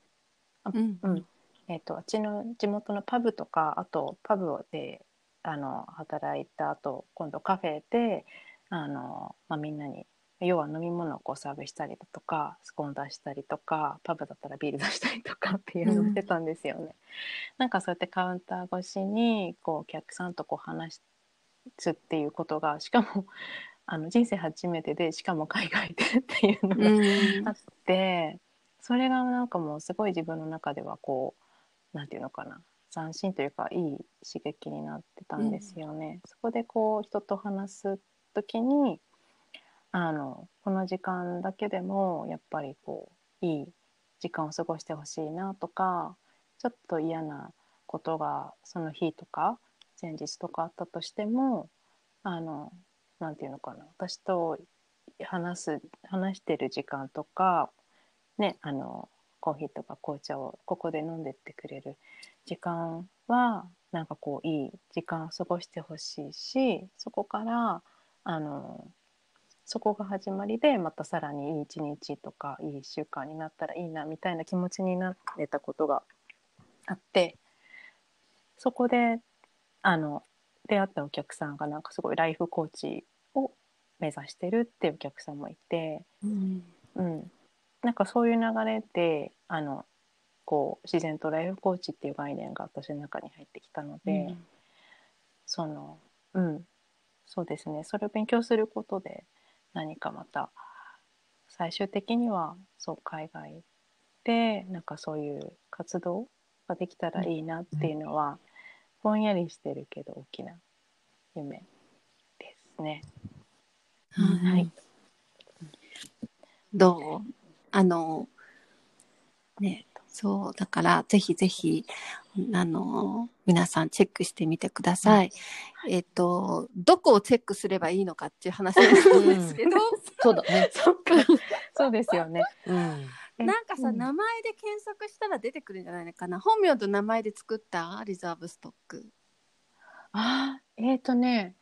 Speaker 4: うん。
Speaker 3: うん。えっとあっちの地元のパブとかあとパブであの働いた後今度カフェであの、まあ、みんなに要は飲み物をこうサーブしたりだとかスコーン出したりとかパブだったらビール出したりとかっていうのをしてたんですよね。なんかそうやってカウンター越しにこうお客さんとこう話すっていうことがしかもあの人生初めてでしかも海外でっていうのが
Speaker 4: うん
Speaker 3: あってそれがなんかもうすごい自分の中ではこうなんていうのかな斬新というかいい刺激になってたんですよね。そこでこう人と話す時にあのこの時間だけでもやっぱりこういい時間を過ごしてほしいなとかちょっと嫌なことがその日とか前日とかあったとしてもあのなんていうのかな私と話す話してる時間とかねあのコーヒーとか紅茶をここで飲んでってくれる時間はなんかこういい時間を過ごしてほしいしそこからあのそこが始まりでまたさらにいい一日とかいい1週間になったらいいなみたいな気持ちになれたことがあってそこであの出会ったお客さんがなんかすごいライフコーチを目指してるっていうお客さんもいて、
Speaker 4: うん。
Speaker 3: うん、なんかそういう流れであのこう自然とライフコーチっていう概念が私の中に入ってきたので、そのうん。そうですね。それを勉強することで何かまた最終的にはそう海外でなんかそういう活動ができたらいいなっていうのは、ぼんやりしてるけど大きな夢ですね。はい、
Speaker 1: どう？あのねそうだからぜひぜひあの皆さんチェックしてみてください。えっとどこをチェックすればいいのかっていう話なんですけど、
Speaker 2: そうだね。
Speaker 3: そっかそうですよね。
Speaker 2: うん。
Speaker 1: なんかさ、
Speaker 3: うん
Speaker 1: 名前で検索したら出てくるんじゃないのかな？本名と名前で作った？リザーブストック。
Speaker 3: あーえっ、ー、とね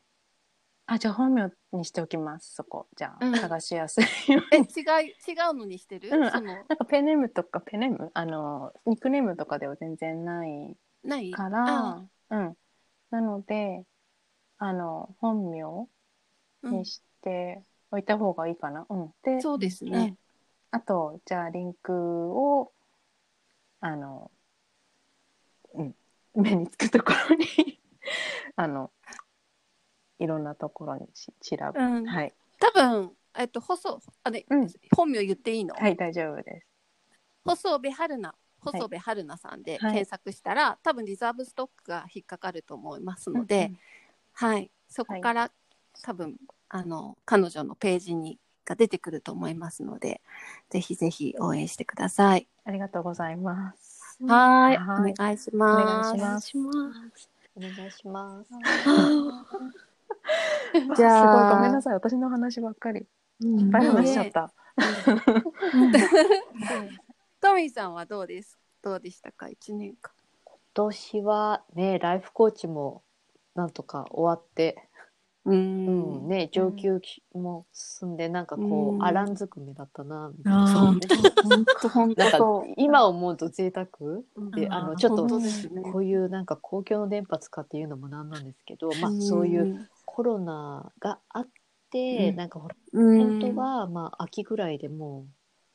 Speaker 3: あじゃあ本名にしておきますそこ。じゃあ、
Speaker 1: うん。
Speaker 3: 探しやすいよう
Speaker 1: え違
Speaker 3: に
Speaker 1: い違うのにしてる、
Speaker 3: うん。
Speaker 1: その。
Speaker 3: なんかペンネームとかペンネームあのニックネームとかでは全然ない
Speaker 1: ない？
Speaker 3: から
Speaker 1: あ
Speaker 3: うん。なのであの本名
Speaker 1: うん
Speaker 3: にしておいた方がいいかな、うん。で
Speaker 1: そうです
Speaker 3: うん。
Speaker 1: ね。
Speaker 3: あとじゃあリンクをあの、うん、目につくところにいろんなところにし調べ、
Speaker 1: うん
Speaker 3: はい、
Speaker 1: 多分えっと細あれ、
Speaker 3: うん
Speaker 1: 本名言っていいの？
Speaker 3: はい、大丈夫です。
Speaker 1: 細部春菜細部春菜さんで
Speaker 3: はい
Speaker 1: 検索したら、多分リザーブストックが引っかかると思いますので、はいそこから、多分あの彼女のページにが出てくると思いますのでぜひぜひ応援してください。
Speaker 3: ありがとうございます。
Speaker 1: はい
Speaker 3: はい
Speaker 1: お願いし
Speaker 3: お
Speaker 1: ます。
Speaker 3: 願いします。
Speaker 2: お願いします。
Speaker 1: じゃあ。
Speaker 3: すごいごめんなさい、私の話ばっかり。いっぱい話しちゃった。
Speaker 1: トミーさんはどうです？どうでしたか？一年間。
Speaker 2: 今年はね、ライフコーチもなんとか終わって、
Speaker 1: う
Speaker 2: うん、ね、上級も進んで、なんかこ
Speaker 1: うん。
Speaker 2: う、アランずくめだったな、みたいな。
Speaker 4: あ
Speaker 1: ね本当本
Speaker 2: なんか
Speaker 1: 当。
Speaker 2: 今思うと贅沢？で、
Speaker 4: うん。
Speaker 2: あのちょっ
Speaker 1: 本当
Speaker 2: と
Speaker 1: ですね。
Speaker 2: こういうなんか公共の電波使っていうのもなんなんですけど、まあそういうコロナがあって、
Speaker 4: うん。
Speaker 2: なんかほら
Speaker 1: うん。
Speaker 2: 本当はまあ秋ぐらいでもう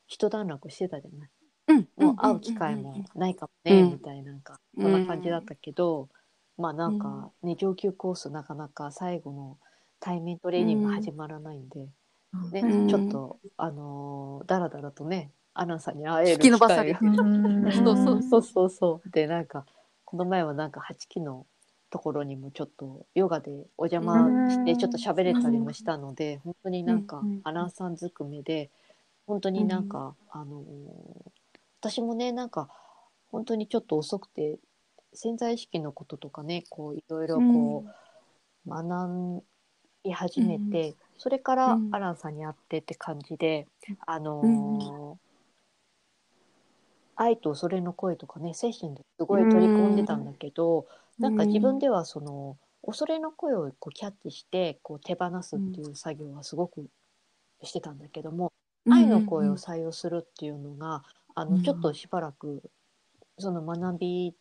Speaker 2: 一段落してたじゃない？
Speaker 1: うん
Speaker 2: もう会う機会もないかもね、
Speaker 1: うん。
Speaker 2: みたいななんかそんな感じだったけど、まあなんかね上級コースなかなか最後の対面トレーニングが始まらないんで、ね
Speaker 1: うん。
Speaker 2: ちょっとあのーだらだらとねアナさんに会える機会。が そうそうそうそう。でなんかこの前はなんか8期のところにもちょっとヨガでお邪魔してちょっと喋れたりもしたので、本当になんかアランさんずくめで本当になんか、あのー私もねなんか本当にちょっと遅くて潜在意識のこととかねこういろいろこう、学び始めて、それから
Speaker 4: うん。
Speaker 2: アランさんに会ってって感じで、あのー愛とそれの声とかね精神ですごい取り込んでたんだけど、なんか自分ではその恐れの声をこうキャッチしてこう手放すっていう作業はすごくしてたんだけども、愛の声を採用するっていうのが、あ
Speaker 4: うん。
Speaker 2: のちょっとしばらくその学び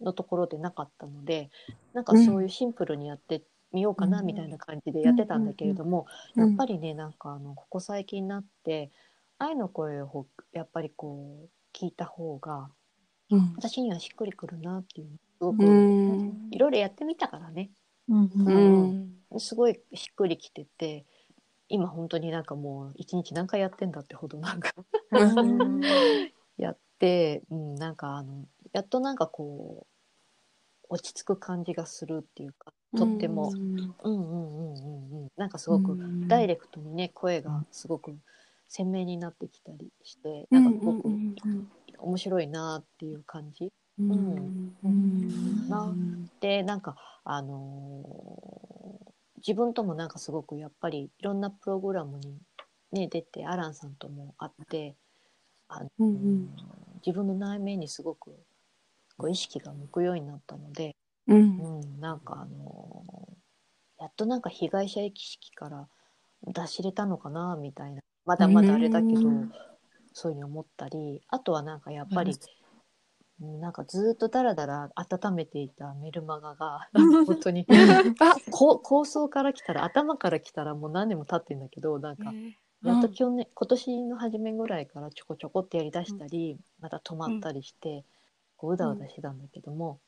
Speaker 2: のところでなかったのでなんかそういうシンプルにやってみようかな
Speaker 4: うん。
Speaker 2: みたいな感じでやってたんだけれども、
Speaker 4: うん。
Speaker 2: やっぱりねなんかあのここ最近になって愛の声をやっぱりこう聞いた方が
Speaker 4: うん。
Speaker 2: 私にはしっくりくるなっていうすごく、
Speaker 4: うん。
Speaker 2: いろいろやってみたからね。
Speaker 4: うん
Speaker 2: うん。すごいしっくりきてて今本当になんかもう一日何回やってんだってほどなんか やって、うん、なんかあのやっとなんかこう落ち着く感じがするっていうかとっても、うん、うんうん。うんうんなんかすごくダイレクトにね声がすごく鮮明になってきたりして、なんかすごく面白いなっていう感じ。なでなんかあのー自分ともなんかすごくやっぱりいろんなプログラムに、ね、出てアランさんとも会ってあの、
Speaker 4: うんうん。
Speaker 2: 自分の内面にすごくこう意識が向くようになったので、
Speaker 4: う
Speaker 2: うんん、なんかあのーやっとなんか被害者意識から出しれたのかなみたいな。まだまだあれだけど、
Speaker 4: うん。
Speaker 2: そういうふうに思ったりあとはなんかやっぱり、なんかずっとだらだら温めていたメルマガが 本当に。あこ構想から来たら頭から来たらもう何年も経ってんだけどなんかやっと去年、今年の初めぐらいからちょこちょこってやりだしたり、また止まったりして、こううだうだしてたんだけども、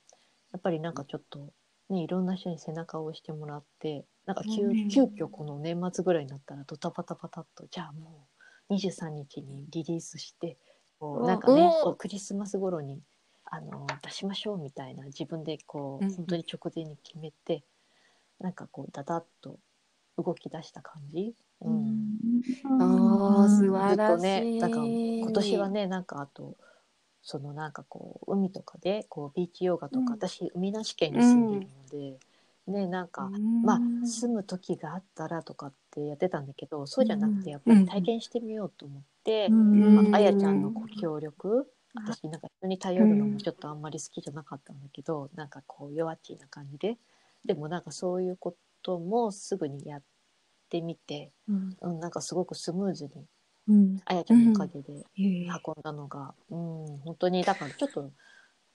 Speaker 2: やっぱりなんかちょっと、ね、いろんな人に背中を押してもらってなんか急,、
Speaker 4: うん。
Speaker 2: 急遽この年末ぐらいになったらドタパタパタっとじゃあもう23日にリリースしてこうなんかねクリスマス頃にあの出しましょうみたいな自分でこう、
Speaker 4: うん
Speaker 2: 本当に直前に決めてなんかこうダダッと動き出した感じ？うん。
Speaker 1: ああ、素晴らしい。
Speaker 2: ね、なんか今年はね、なんかあと、そのなんかこう、海とかで、こう、ビーチヨガとか、
Speaker 4: うん。
Speaker 2: 私、海なし県に住んでるので、ね、なんか、まあ、住む時があったらとかってやってたんだけど、そうじゃなくて、やっぱり体験してみようと思って、まあ、あやちゃんのご協力、私なんか人に頼るのもちょっとあんまり好きじゃなかったんだけど、なんかこう弱っちいな感じで。でもなんかそういうこともすぐにやってみて、うん、なんかすごくスムーズにあやちゃんのおかげで運んだのが、うん本当にだからちょっと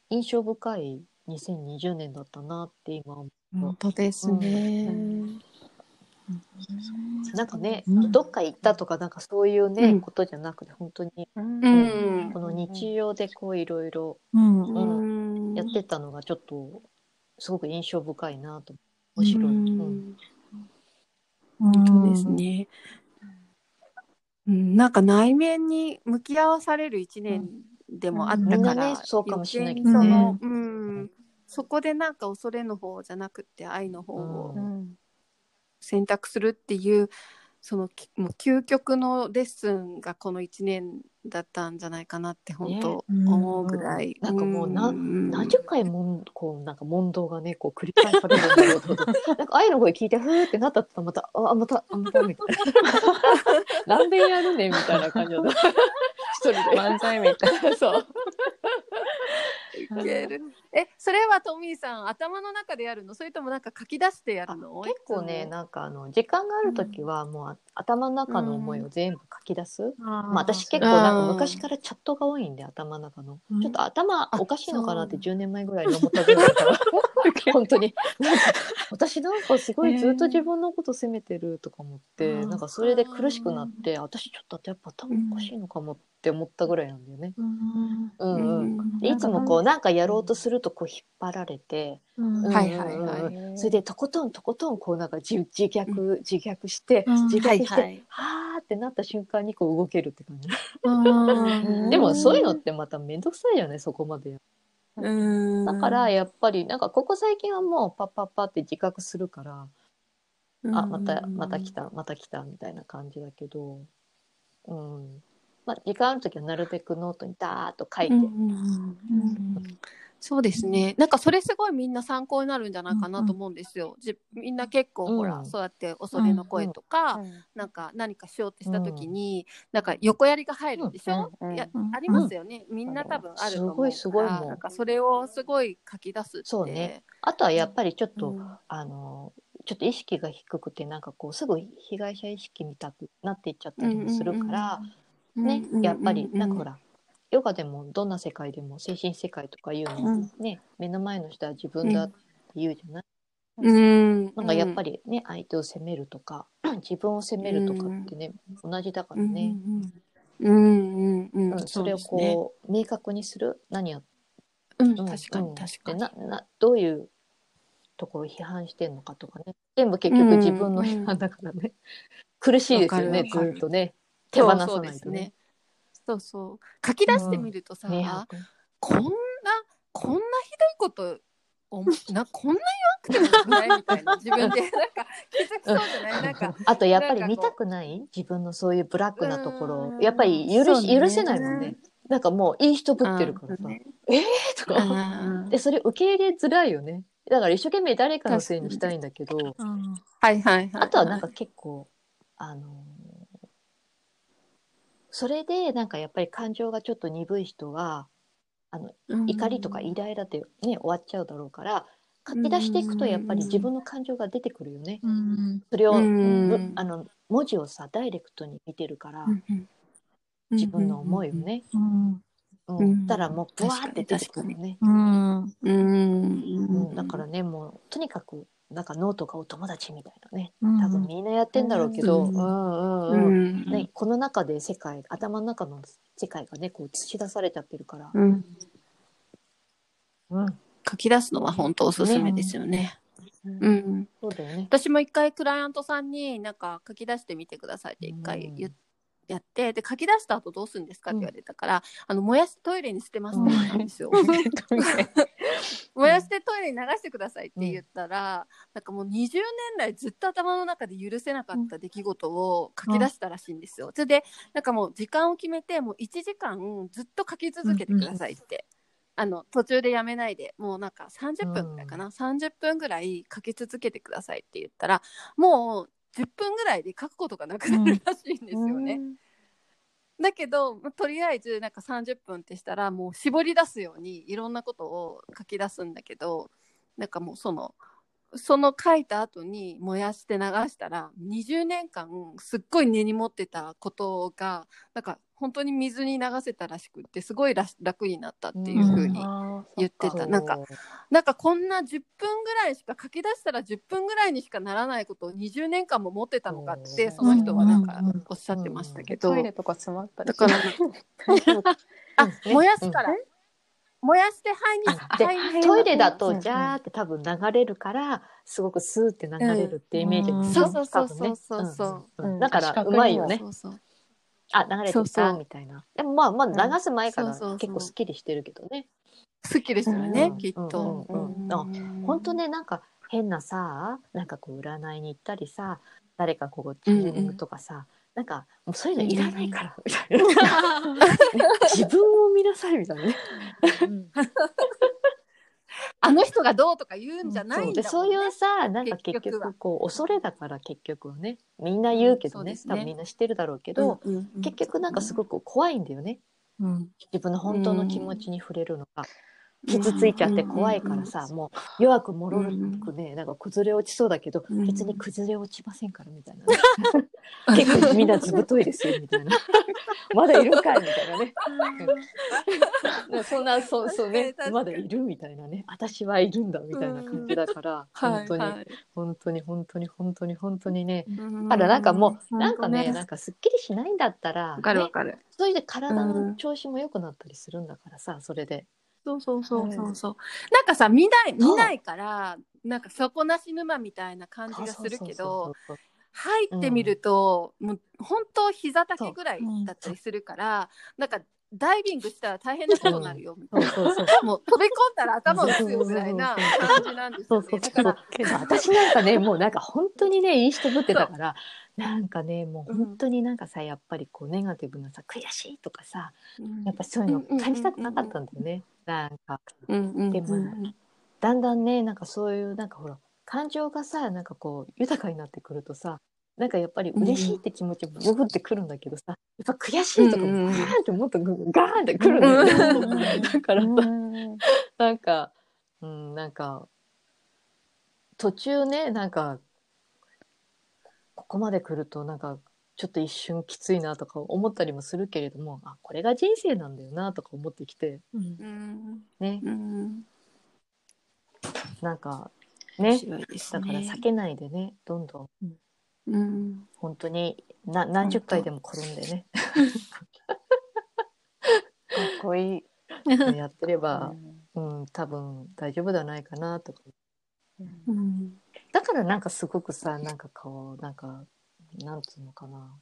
Speaker 2: 印象深い2020年だったなって今思う
Speaker 1: 本当ですね。
Speaker 2: なんかね、
Speaker 4: うん。
Speaker 2: どっか行ったとかなんかそういうね、
Speaker 4: うん。
Speaker 2: ことじゃなくて本当に
Speaker 1: うん。
Speaker 2: この日常でこういろいろ
Speaker 4: うん。
Speaker 2: やってたのがちょっとすごく印象深いなと面白い、うん。
Speaker 1: 本当ですね。うん、なんか内面に向き合わされる一年でもあったから、
Speaker 2: なねそうかもしれないけ
Speaker 1: 余
Speaker 2: どね
Speaker 1: うん、そこでなんか恐れの方じゃなくて愛の方を
Speaker 2: うん
Speaker 1: 選択するっていう、そのきもう究極のレッスンがこの一年だったんじゃないかなって本当
Speaker 4: ね。
Speaker 1: 思うぐらい、
Speaker 2: なんかもうな
Speaker 1: うん。
Speaker 2: 何十回もこうなんか問答がねこう繰り返されるんだろうと。なんか愛の声聞いてふーってなったったらまたあまたあまたみたいな。何遍やるねみたいな感じだった一人で。
Speaker 3: 漫才みたいな。
Speaker 2: そう
Speaker 1: えそれはトミーさん頭の中でやるの？それともなんか書き出してやるの？
Speaker 2: 結構ねなんかあの時間がある時はもうあ頭の中の思いを全部書き出す、まあ、私結構なんか昔からチャットが多いんで頭の中の、
Speaker 1: うん。
Speaker 2: ちょっと頭おかしいのかなって
Speaker 1: そ
Speaker 2: 10年前ぐらいに思ったぐらいだから 本当に。私なんかすごいずっと自分のこと責めてるとか思って、
Speaker 1: うん
Speaker 2: なんかそれで苦しくなって私ちょっとやっぱ頭おかしいのかもって思ったぐらいなんだよね。
Speaker 1: うん。
Speaker 2: うんうん。いつもこうなんかやろうとするとこう引っ張られて、うん。
Speaker 1: はいはいはい。
Speaker 2: それでとことんとことんこうなんか自自虐、自虐して
Speaker 1: うん。
Speaker 2: 自虐して、
Speaker 1: はいはい。
Speaker 2: はーってなった瞬間にこう動けるって感じ。
Speaker 1: うん。
Speaker 2: でもそういうのってまためんどくさいよねそこまでや
Speaker 4: うん。
Speaker 2: だからやっぱりなんかここ最近はもうパッパッパって自覚するから、あまたまた来たまた来たみたいな感じだけど、うん。まあ、時間ある時はなるべくノートにダーッと書いて、
Speaker 1: うんうん。うんそうですね。なんかそれすごいみんな参考になるんじゃないかなと思うんですよ。じみんな結構ほら、
Speaker 2: うん
Speaker 1: そうやって恐れの声とか、なんか何かしようってした時に、なんか横やりが入るんでしょ、いや
Speaker 4: うん。
Speaker 1: ありますよね。みんな多分あると思うから。
Speaker 2: すごいすごい
Speaker 1: なんかそれをすごい書き出すって。
Speaker 2: そうね。あとはやっぱりちょっと、
Speaker 1: うん。
Speaker 2: あのちょっと意識が低くてなんかこうすぐ被害者意識みたくなっていっちゃったりもするから、ね、やっぱりなんかほら、ヨガでもどんな世界でも精神世界とかいうのをね、目の前の人は自分だって言うじゃない、
Speaker 1: うん、
Speaker 2: なんかやっぱりね、相手を責めるとか 自分を責めるとかってね、同じだから
Speaker 1: り
Speaker 2: ね、
Speaker 1: うんうんうん。
Speaker 2: うんそれをこう明確にする？何や
Speaker 1: うん、
Speaker 2: うん
Speaker 1: 確か
Speaker 2: うん。
Speaker 1: に確かに。
Speaker 2: でななどういうところを批判してんのかとかね。全部結局自分の批判だからね、苦しいですよねずっとね手放さないとね。
Speaker 1: そうそう。書き出してみるとさ、
Speaker 2: 明白
Speaker 1: こんなこんなひどいことおなこんな言わなくてもないみたいな自分で なんか気づきそうじゃない？なんか
Speaker 2: あとやっぱり見たくない？自分のそういうブラックなところやっぱり許し、
Speaker 1: ね
Speaker 2: 許せないもんね。なんかもういい人ぶってるからさ。
Speaker 1: うん「
Speaker 2: えー!」とか。
Speaker 1: うん。
Speaker 2: でそれ受け入れづらいよね。だから一生懸命誰かのせいにしたいんだけど。
Speaker 1: はいはいはい。
Speaker 2: あとはなんか結構あのーそれでなんかやっぱり感情がちょっと鈍い人はあの怒りとかイライラでね終わっちゃうだろうから書き出していくとやっぱり自分の感情が出てくるよね。それを、
Speaker 1: うん。
Speaker 2: ぶあの文字をさダイレクトに見てるから、自分の思いをね、うん。
Speaker 1: うん。
Speaker 2: たらもうブワーって出てくるよね、
Speaker 1: うん。
Speaker 2: う
Speaker 1: うん。
Speaker 2: ん、だからねもうとにかくなんかノートがお友達みたいなね。多分みんなやってんだろうけど、
Speaker 1: う
Speaker 2: うんんうん。
Speaker 1: う
Speaker 2: うん。
Speaker 1: ん
Speaker 2: ね、この中で世界頭の中の世界がねこう映し出されちゃってるから、
Speaker 1: うん。
Speaker 2: うん、
Speaker 1: 書き出すのは本当おすすめですよね。うん、
Speaker 2: そうだよね。
Speaker 1: 私も一回クライアントさんになんか書き出してみてくださいって一回言っやってで書き出した後どうするんですかって言われたから、あの燃やしてトイレに捨てますって言ったんですよ。燃やしてトイレ。に流してくださいって言ったら、なんかもう20年来ずっと頭の中で許せなかった出来事を書き出したらしいんですよ。それでなんかもう時間を決めてもう1時間ずっと書き続けてくださいって。あの途中でやめないでもうなんか30分ぐらいかな、30分ぐらい書き続けてくださいって言ったらもう10分ぐらいで書くことがなくなるらしいんですよね。だけど、まあとりあえずなんか30分ってしたらもう絞り出すようにいろんなことを書き出すんだけどなんかもうそのその書いた後に燃やして流したら20年間すっごい根に持ってたことがなんか本当に水に流せたらしくってすごいら楽になったっていう風に言ってた、なんかなんかこんな10分ぐらいしか書き出したら10分ぐらいにしかならないことを20年間も持ってたのかって
Speaker 2: う。ん
Speaker 1: その人はなんかおっしゃってましたけど、
Speaker 3: トイレとか詰まったり
Speaker 1: だから あ、
Speaker 2: ね
Speaker 1: 燃やすから、燃やして肺に
Speaker 2: トイレだと
Speaker 3: うん
Speaker 2: ジャーって多分流れるからすごくスーって流れるってイメージ
Speaker 3: うん
Speaker 2: ですよ。
Speaker 1: そうそうそうそうそう。
Speaker 3: うん。
Speaker 2: だからうまいよね。
Speaker 1: そうそう
Speaker 2: あ流れてき
Speaker 1: そうそう。
Speaker 2: たみたいな。でもまあまあ流す前から
Speaker 1: そうそうそう。
Speaker 2: 結構すっきりしてるけどね。
Speaker 1: 好きですよね、
Speaker 2: うん。
Speaker 1: きっと。
Speaker 2: うんうんうんあ本当ねなんか変なさなんかこう占いに行ったりさ誰かこうチャネリングとかさ、なんかもうそういうのいらないからみたいな、自分を見なさいみたいなね
Speaker 1: あの人がどうとか言うんじゃない
Speaker 2: そ
Speaker 1: んだもんね。
Speaker 2: う。でそういうさなんか結
Speaker 1: 結局
Speaker 2: こう恐れだから結局はね。みんな言うけどね,、
Speaker 1: うんね。
Speaker 2: 多分みんな知ってるだろうけど、
Speaker 1: うんうんうん。
Speaker 2: 結局なんかすごく怖いんだよね。自分の本当の気持ちに触れるのが。傷ついちゃって怖いからさ、もう弱くもろくね、なんか崩れ落ちそうだけど、
Speaker 1: うん
Speaker 2: 別に崩れ落ちませんからみたいなね、結構みんなずぶといですよみたいな。まだいるんかいみたいなね、うん。そんなそうそうね。まだいるみたいなね。私はいるんだみたいな感じだから、本当に、本当に本当に本当に本当にね。
Speaker 1: うん
Speaker 2: だなんかもう、
Speaker 1: うん。
Speaker 2: なんかねなんかすっきりしないんだったら、ね
Speaker 1: かる。
Speaker 2: それで体の調子も良くなったりするんだからさそれで。
Speaker 1: そうそうそうそうそう。なんかさ見ない見ないからなんか底なし沼みたいな感じがするけど入ってみると、もう本当膝丈ぐらいだったりするから、なんかダイビングしたら大変なことになるよ、みたい。な。もう飛び込んだら頭を打つよぐらいな感じなんですよね。
Speaker 2: そうそう
Speaker 1: だから、
Speaker 2: そう私なんかねもうなんか本当にねいい人ぶってたからなんかねもう本当になんかさやっぱりこうネガティブなさ悔しいとかさやっぱそういうの感じたくなかったんだよね。なんか
Speaker 1: うんうん
Speaker 2: でもだんだんねなんかそういうなんかほら感情がさなんかこう豊かになってくるとさなんかやっぱり嬉しいって気持ちブブってくるんだけどさやっぱ悔しいとか
Speaker 1: うんうん
Speaker 2: ガーンってもっとガーンってくるんだよ。だからさ
Speaker 3: うん。
Speaker 2: なんか、うん、なんか、途中ね、なんか、ここまで来ると、なんか、ちょっと一瞬きついなとか思ったりもするけれども、あ、これが人生なんだよなとか思ってきて、
Speaker 1: うん。
Speaker 2: ね、
Speaker 1: うん。
Speaker 2: なんか、
Speaker 1: 面
Speaker 2: ね、
Speaker 1: 白いです
Speaker 2: だから
Speaker 1: ね。
Speaker 2: 避けないでね、どんどん、
Speaker 1: うん。
Speaker 2: 本当にな何十回でも転んでね、
Speaker 3: かっこいい。
Speaker 2: やってれば、うん、多分大丈夫じゃないかなとか。
Speaker 1: うん。
Speaker 2: だからなんかすごくさ、なんかこう、なんか、なんつうのかな。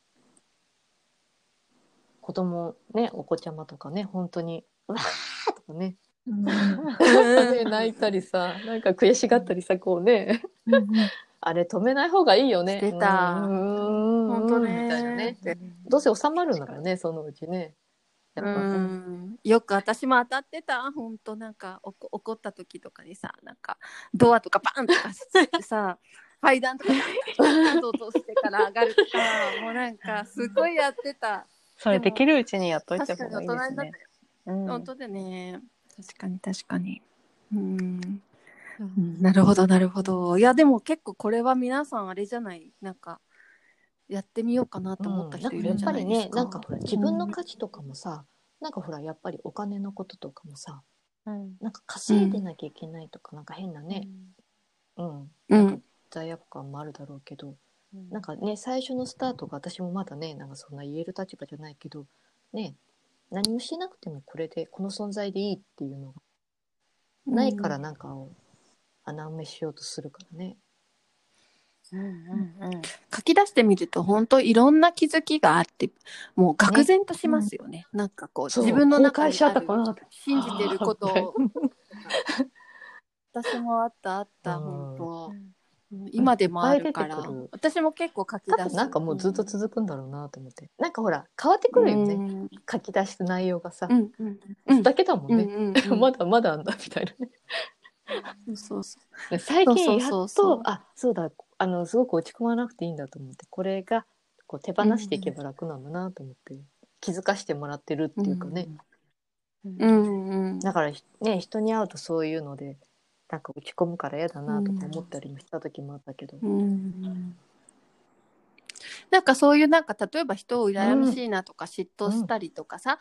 Speaker 2: 子供ね、お子ちゃまとかね、本当に、うわーとかね、ね 泣いたりさ、なんか悔しがったりさ、こうね、あれ止めない方がいいよね。
Speaker 1: してた。
Speaker 2: うん。うんうん
Speaker 1: 本当ね。
Speaker 2: みたいなね。どうせ収まるんだからね、そのうちね。やっぱ、
Speaker 1: うん。よく私も当たってた。本当なんかおこ怒った時とかにさなんかドアとかバンとかしてさ階段とかバンと落としてから上がるとかもうなんかすごいやってた
Speaker 3: それできるうちにやっといた
Speaker 1: 確か
Speaker 3: 方がいいですね
Speaker 1: に大人になった。よ、
Speaker 3: うん
Speaker 1: 本当だね確かに確かにうん、うんなるほどなるほどいやでも結構これは皆さんあれじゃないなんかやってみようかなと思った人いるんじゃないですか、
Speaker 2: やっぱりね、なんかほら、自分の価値とかもさ、なんかほら、やっぱりお金のこととかもさ、
Speaker 3: うん
Speaker 2: なんか稼いでなきゃいけないとか、なんか変なね、うん、
Speaker 1: うん
Speaker 2: 罪悪感もあるだろうけど、
Speaker 3: うん。
Speaker 2: なんかね、最初のスタートが私もまだね、なんかそんな言える立場じゃないけど、ね、何もしなくてもこれで、この存在でいいっていうのがないからなんかを穴埋めしようとするからね。
Speaker 3: うんうんうん。
Speaker 1: 書き出してみると本当いろんな気づきがあってもう愕然としますよね。なんかこう自分の中に
Speaker 2: 公開しちゃった
Speaker 1: ある
Speaker 2: かなって
Speaker 1: 信じてること。を
Speaker 2: うん
Speaker 1: 私もあったあった
Speaker 2: うん。
Speaker 1: 本当。
Speaker 3: うん
Speaker 1: 今でもあるから。
Speaker 2: る。
Speaker 1: 私も結構書き出す。
Speaker 2: なんかもうずっと続くんだろうなと思って。なんかほら、変わってくるよね。
Speaker 1: うん。
Speaker 2: 書き出した内容がさ。
Speaker 1: う。んうんうん。
Speaker 2: だけだもんね。
Speaker 1: うんうんうん。
Speaker 2: まだまだあんだみたいな。ね。
Speaker 1: そうそ
Speaker 2: 最近やっ
Speaker 1: そうそうそう。そう
Speaker 2: と、あ、そうだ、あの、すごく落ち込まなくていいんだと思って、これがこう手放していけば楽なんだなと思って、気づかしてもらってるっていうかね。
Speaker 1: ううんうん。
Speaker 2: だからひね、人に会うとそういうので、なんか落ち込むから嫌だなとか思ったりもした時もあったけど。
Speaker 1: うん。なんかそういうなんか例えば人を羨ましいなとか嫉妬したりとかさ、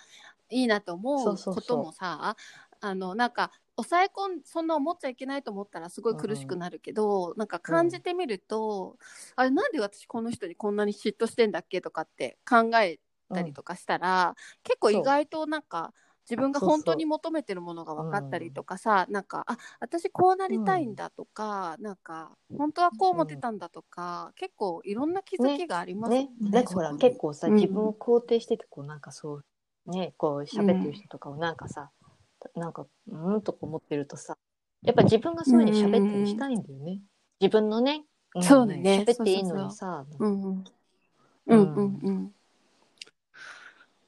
Speaker 1: いいなと思
Speaker 2: そう
Speaker 1: こともさあのなんか抑え込んそんな思っちゃいけないと思ったらすごい苦しくなるけど、なんか感じてみると、あれなんで私この人にこんなに嫉妬してんだっけとかって考えたりとかしたら、結構意外となんか自分が本当に求めてるものが分かったりとかさ、なんかあ私こうなりたいんだとか、なんか本当はこう思ってたんだとか、結構いろんな気づきがありますよ
Speaker 2: ね、なんかほら結構さ、
Speaker 1: うん。
Speaker 2: 自分を肯定しててこうなんかそうねこう喋ってる人とかをなんかさ、なんかうんとか思ってるとさやっぱ自分がそういうふうに喋ったりしたいんだよね、自分のね、ん
Speaker 1: そうだね。
Speaker 2: 喋っていいのにさ
Speaker 1: うんうんうん。うん。うん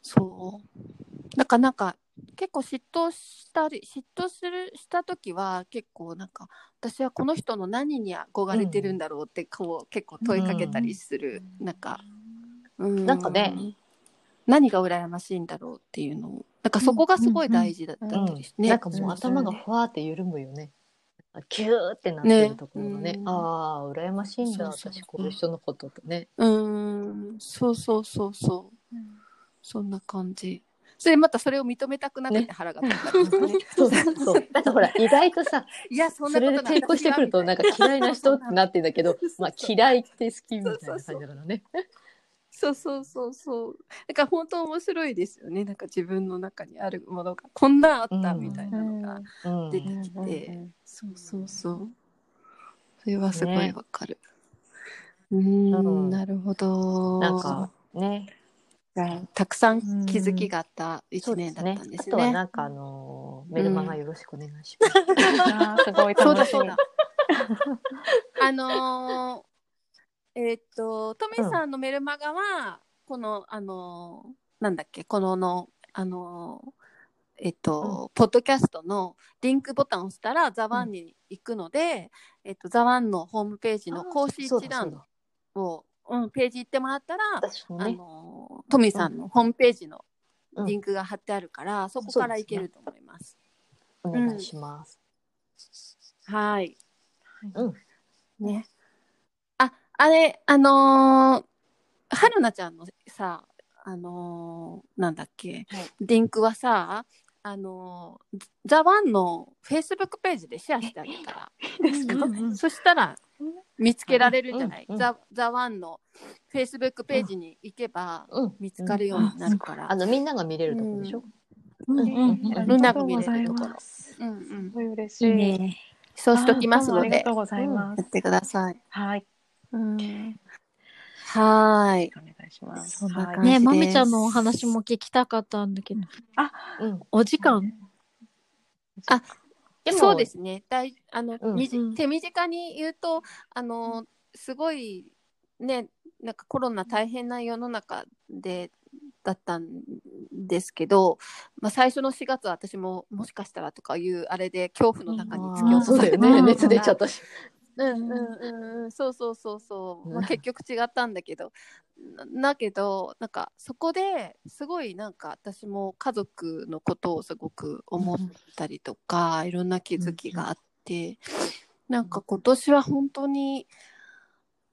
Speaker 1: そう。だからなんか結構嫉妬したり嫉妬するした時は結構なんか私はこの人の何に憧れてるんだろうってこう結構問いかけたりする、なんか、うん。
Speaker 2: なんかね
Speaker 1: 何が羨ましいんだろうっていうのを。なんかそこがすごい大事だった
Speaker 2: うん
Speaker 1: りしてね、
Speaker 2: なんかもう頭がふわーって緩むよね。キューってなってるところがね。
Speaker 1: ねうん。
Speaker 2: ああ羨ましいんだ
Speaker 1: そうそう
Speaker 2: 私こういう人のこととね。
Speaker 1: うん。そうそうそうそう。そんな感じそれまたそれを認めたくなくて腹が立っ
Speaker 2: そうそうそう。なんかほら意外とさ
Speaker 1: いやそん
Speaker 2: そ
Speaker 1: なことない。
Speaker 2: れで抵抗してくるとなんか嫌いな人ってなってんだけど
Speaker 1: そうそう
Speaker 2: まあ嫌いって好きみたいな感じだからね。
Speaker 1: そうそうそうそう。だから本当面白いですよね。なんか自分の中にあるものがこんなんあったみたいなのが
Speaker 2: うん
Speaker 1: 出てきて、そうそうそう。それはすごいわかる、うーん
Speaker 2: うん
Speaker 1: なるほど。
Speaker 2: なんかね
Speaker 1: たくさん気づきがあった一年だったんですね。
Speaker 2: あとはなんかあのメルマガよろしくお願いします。
Speaker 3: あーすごい
Speaker 1: そうだ
Speaker 3: 楽しみ。
Speaker 1: そうだ。あのーえーっとトミさんのメルマガは、このあのーなんだっけこののあのーえっと、ポッドキャストのリンクボタンを押したら、ザワンに行くので、えっと、ザワンのホームページの講師一覧を、うん、ページ行ってもらったら、あ。のトミさんのホームページの
Speaker 2: うん
Speaker 1: リンクが貼ってあるから、そこから行けると思います。
Speaker 2: お願いします。
Speaker 1: はい。
Speaker 2: うん。
Speaker 1: ね。あ、あれ、あのー、春菜ちゃんのさ、あのーなんだっけ、
Speaker 3: はい
Speaker 1: リンクはさ、あのー、ザワンのフェイスブックページでシェアしてあげたら、そしたら見つけられるんじゃない、
Speaker 2: うんうん
Speaker 1: ザザワンのフェイスブックページに行けば
Speaker 2: うん。
Speaker 1: 見つかるようになるから。
Speaker 2: あのみんなが見れるところでしょ？
Speaker 4: うんうんうん
Speaker 3: あ
Speaker 1: みんなが
Speaker 3: りがとうご
Speaker 1: 見れるところ
Speaker 3: ざいます。
Speaker 1: うんうん
Speaker 3: す。ごい嬉し
Speaker 4: いい
Speaker 3: い。
Speaker 4: ね。
Speaker 1: そうしときますので
Speaker 3: ありがと、うございます。
Speaker 1: やってください。
Speaker 3: はい。
Speaker 1: うん、はーい。
Speaker 3: お願いします。
Speaker 1: そんな
Speaker 3: はい
Speaker 1: 感じ
Speaker 4: ねまみちゃんのお話も聞きたかったんだけど、
Speaker 2: うん。
Speaker 4: お時間
Speaker 1: あ
Speaker 2: でも
Speaker 1: そうですね。大あの、
Speaker 2: うん
Speaker 1: 手短に言うと、あの、すごい、ね、なんかコロナ大変な世の中で、だったんですけど、まあ、最初の4月は私ももしかしたらとかいうあれで恐怖の中に突き
Speaker 2: あ
Speaker 1: 落とされて
Speaker 2: ね。
Speaker 4: うん
Speaker 2: 熱出ちゃったし。
Speaker 1: うんうんうん。うんそうそうそうそう、まあ、
Speaker 2: うん。
Speaker 1: 結局違ったんだけど。なだけどなんかそこですごいなんか私も家族のことをすごく思ったりとか、いろんな気づきがあって、なんか今年は本当に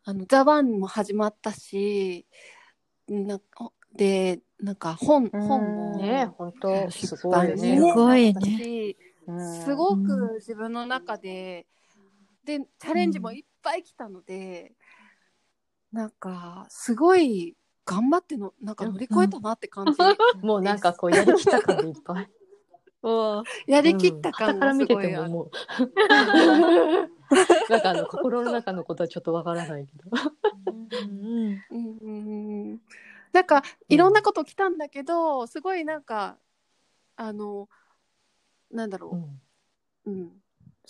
Speaker 1: あの「ザ・ワンも始まったしなでなんか本
Speaker 3: うん。
Speaker 1: 本も
Speaker 2: ね本当すごいね。
Speaker 4: すごいね。
Speaker 1: すごく自分の中で、でチャレンジもいっぱい来たので、なんかすごい頑張ってのなんか乗り越えたなって感じ、
Speaker 2: もうなんかこうやりきった感でいっぱい。
Speaker 1: やりきった感
Speaker 2: 傍から見て
Speaker 1: がすごいある、
Speaker 2: てももう。なんかあの心の中のことはちょっとわからないけど。
Speaker 1: うんうんうんなんかいろんなこと来たんだけど、すごいなんかあのなんだろう、うん、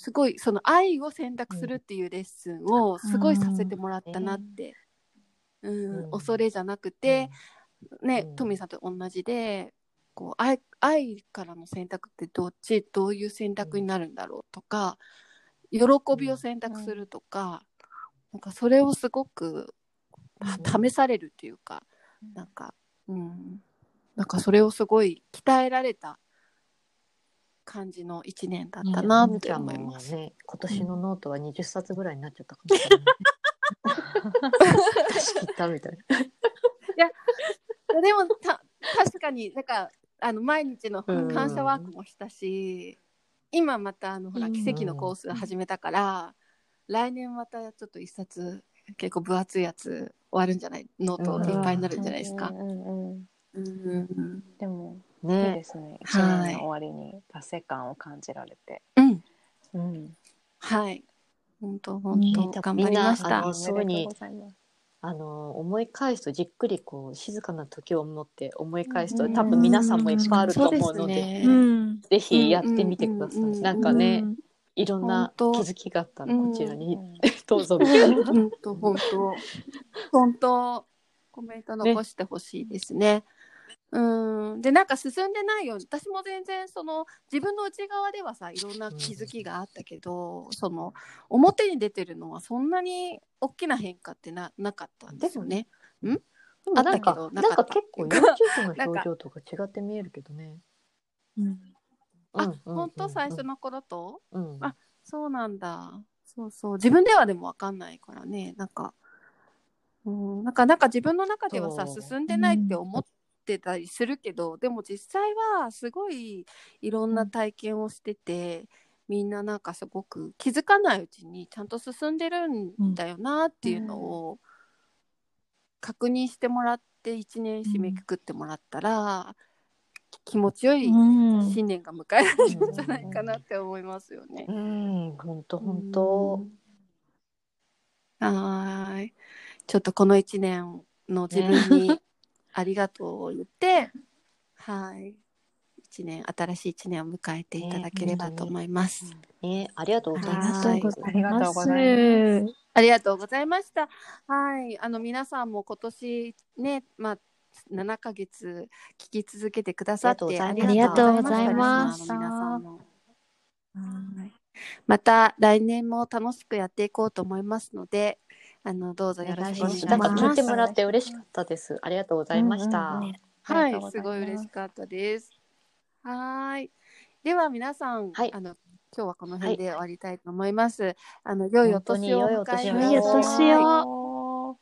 Speaker 1: すごいその愛を選択するっていうレッスンをすごいさせてもらったなって、うん
Speaker 2: うん。
Speaker 1: 恐れじゃなくて、ね、
Speaker 2: うん。
Speaker 1: トミーさんと同じでこう愛愛からの選択ってどっちどういう選択になるんだろうとか喜びを選択するとか、なんかそれをすごく試されるっていうか、なんか、うん、なんかそれをすごい鍛えられた感じの一年だったなって思います。
Speaker 2: もね、今年のノートは20冊ぐらいになっちゃったかもしれない。出し切ったみたいな。
Speaker 1: でもた確かになんかあの毎日の
Speaker 2: うん
Speaker 1: 感謝ワークもしたし、今またあのほら
Speaker 4: うん
Speaker 1: 奇跡のコース始めたから、来年またちょっと一冊結構分厚いやつ終わるんじゃない？ノート
Speaker 2: うん
Speaker 1: いっぱいになるんじゃないですか。
Speaker 3: うんうんでもいいで
Speaker 2: ね。
Speaker 3: すね。一
Speaker 1: はい
Speaker 3: 年の終わりに達成感を感じられて。
Speaker 1: うん
Speaker 3: うん。
Speaker 1: はい本当本
Speaker 2: ね
Speaker 1: 当頑張りました
Speaker 2: みんなあの。そうにあの思い返すとじっくりこう静かな時を持って思い返すと
Speaker 3: うん
Speaker 2: 多分皆さんもいっぱいあると思うので、
Speaker 1: ね
Speaker 4: うん。
Speaker 2: ぜひやってみてください。
Speaker 1: うん
Speaker 2: なんかね、
Speaker 4: うん
Speaker 2: いろんな気づきがあったらこちらに、
Speaker 3: うん
Speaker 2: どうぞみたいな。
Speaker 1: 本当本当本当コメント残してほしいですね。うんでなんか進んでないように私も全然その自分の内側ではさいろんな気づきがあったけど、その表に出てるのはそんなに大きな変化ってななかったんですよね。
Speaker 2: でも
Speaker 1: あったけど
Speaker 2: な
Speaker 1: なんか
Speaker 2: 結構 YouTube の表情とか違って見えるけどね。
Speaker 4: うん
Speaker 1: あ、
Speaker 2: うんうんうん
Speaker 1: 本当最初の頃と？
Speaker 2: うん
Speaker 1: あそうなんだ。そうそう。自分ではでもわかんないからね。なんか、うん、なんか、なんか自分の中ではさ、進んでないって思ってたりするけど、でも実際はすごいいろんな体験をしてて、みんななんかすごく気づかないうちにちゃんと進んでるんだよなっていうのを確認してもらって一年締めくくってもらったら、気持ちよい
Speaker 4: うん。
Speaker 1: 新年が迎えられるんじゃないかなって思いますよね。
Speaker 2: うん、本当本当。
Speaker 1: はーい。ちょっとこの一年の自分にありがとうを言って、はい。一年、新しい一年を迎えていただければと思います。
Speaker 2: ね、ありがとうござい
Speaker 1: あ
Speaker 2: ます。
Speaker 1: りがとうご
Speaker 4: ざいます
Speaker 3: ありがとうございます。
Speaker 1: ありがとうございました。はい。あの、皆さんも今年ね、まあ、7ヶ月聞き続けてくださって
Speaker 2: ありがとうござい
Speaker 4: ます
Speaker 1: ありがとうございましたリスナーの皆さんもまた来年も楽しくやっていこうと思いますので、あの、どうぞよろしくお願いします。
Speaker 2: なんか聞いてもらって嬉しかったです。ありがとうございました。
Speaker 3: うんうんうん
Speaker 1: はい
Speaker 3: す
Speaker 1: すごい嬉しかったです。はーい。では皆さん、
Speaker 2: はい
Speaker 1: あの今日はこの辺で終わりたいと思います。あの良いお年をお迎え。
Speaker 4: 良いお年を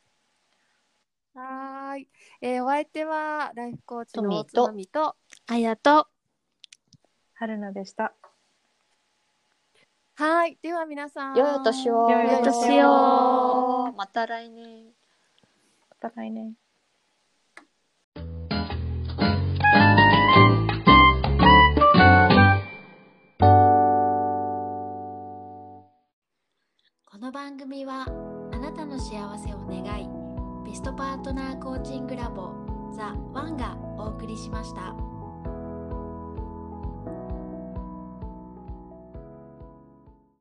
Speaker 1: はーい、えーお相手はライフコーチの大津
Speaker 2: トミと
Speaker 1: まみと、
Speaker 4: あやと。
Speaker 3: 春菜でした。
Speaker 1: はーい、では皆さん、
Speaker 2: 良いお年を。
Speaker 3: 良い
Speaker 4: お年を
Speaker 2: また来年。
Speaker 3: また来年。
Speaker 1: この番組はあなたの幸せを願いベストパートナーコーチングラボザ・ワンがお送りしました。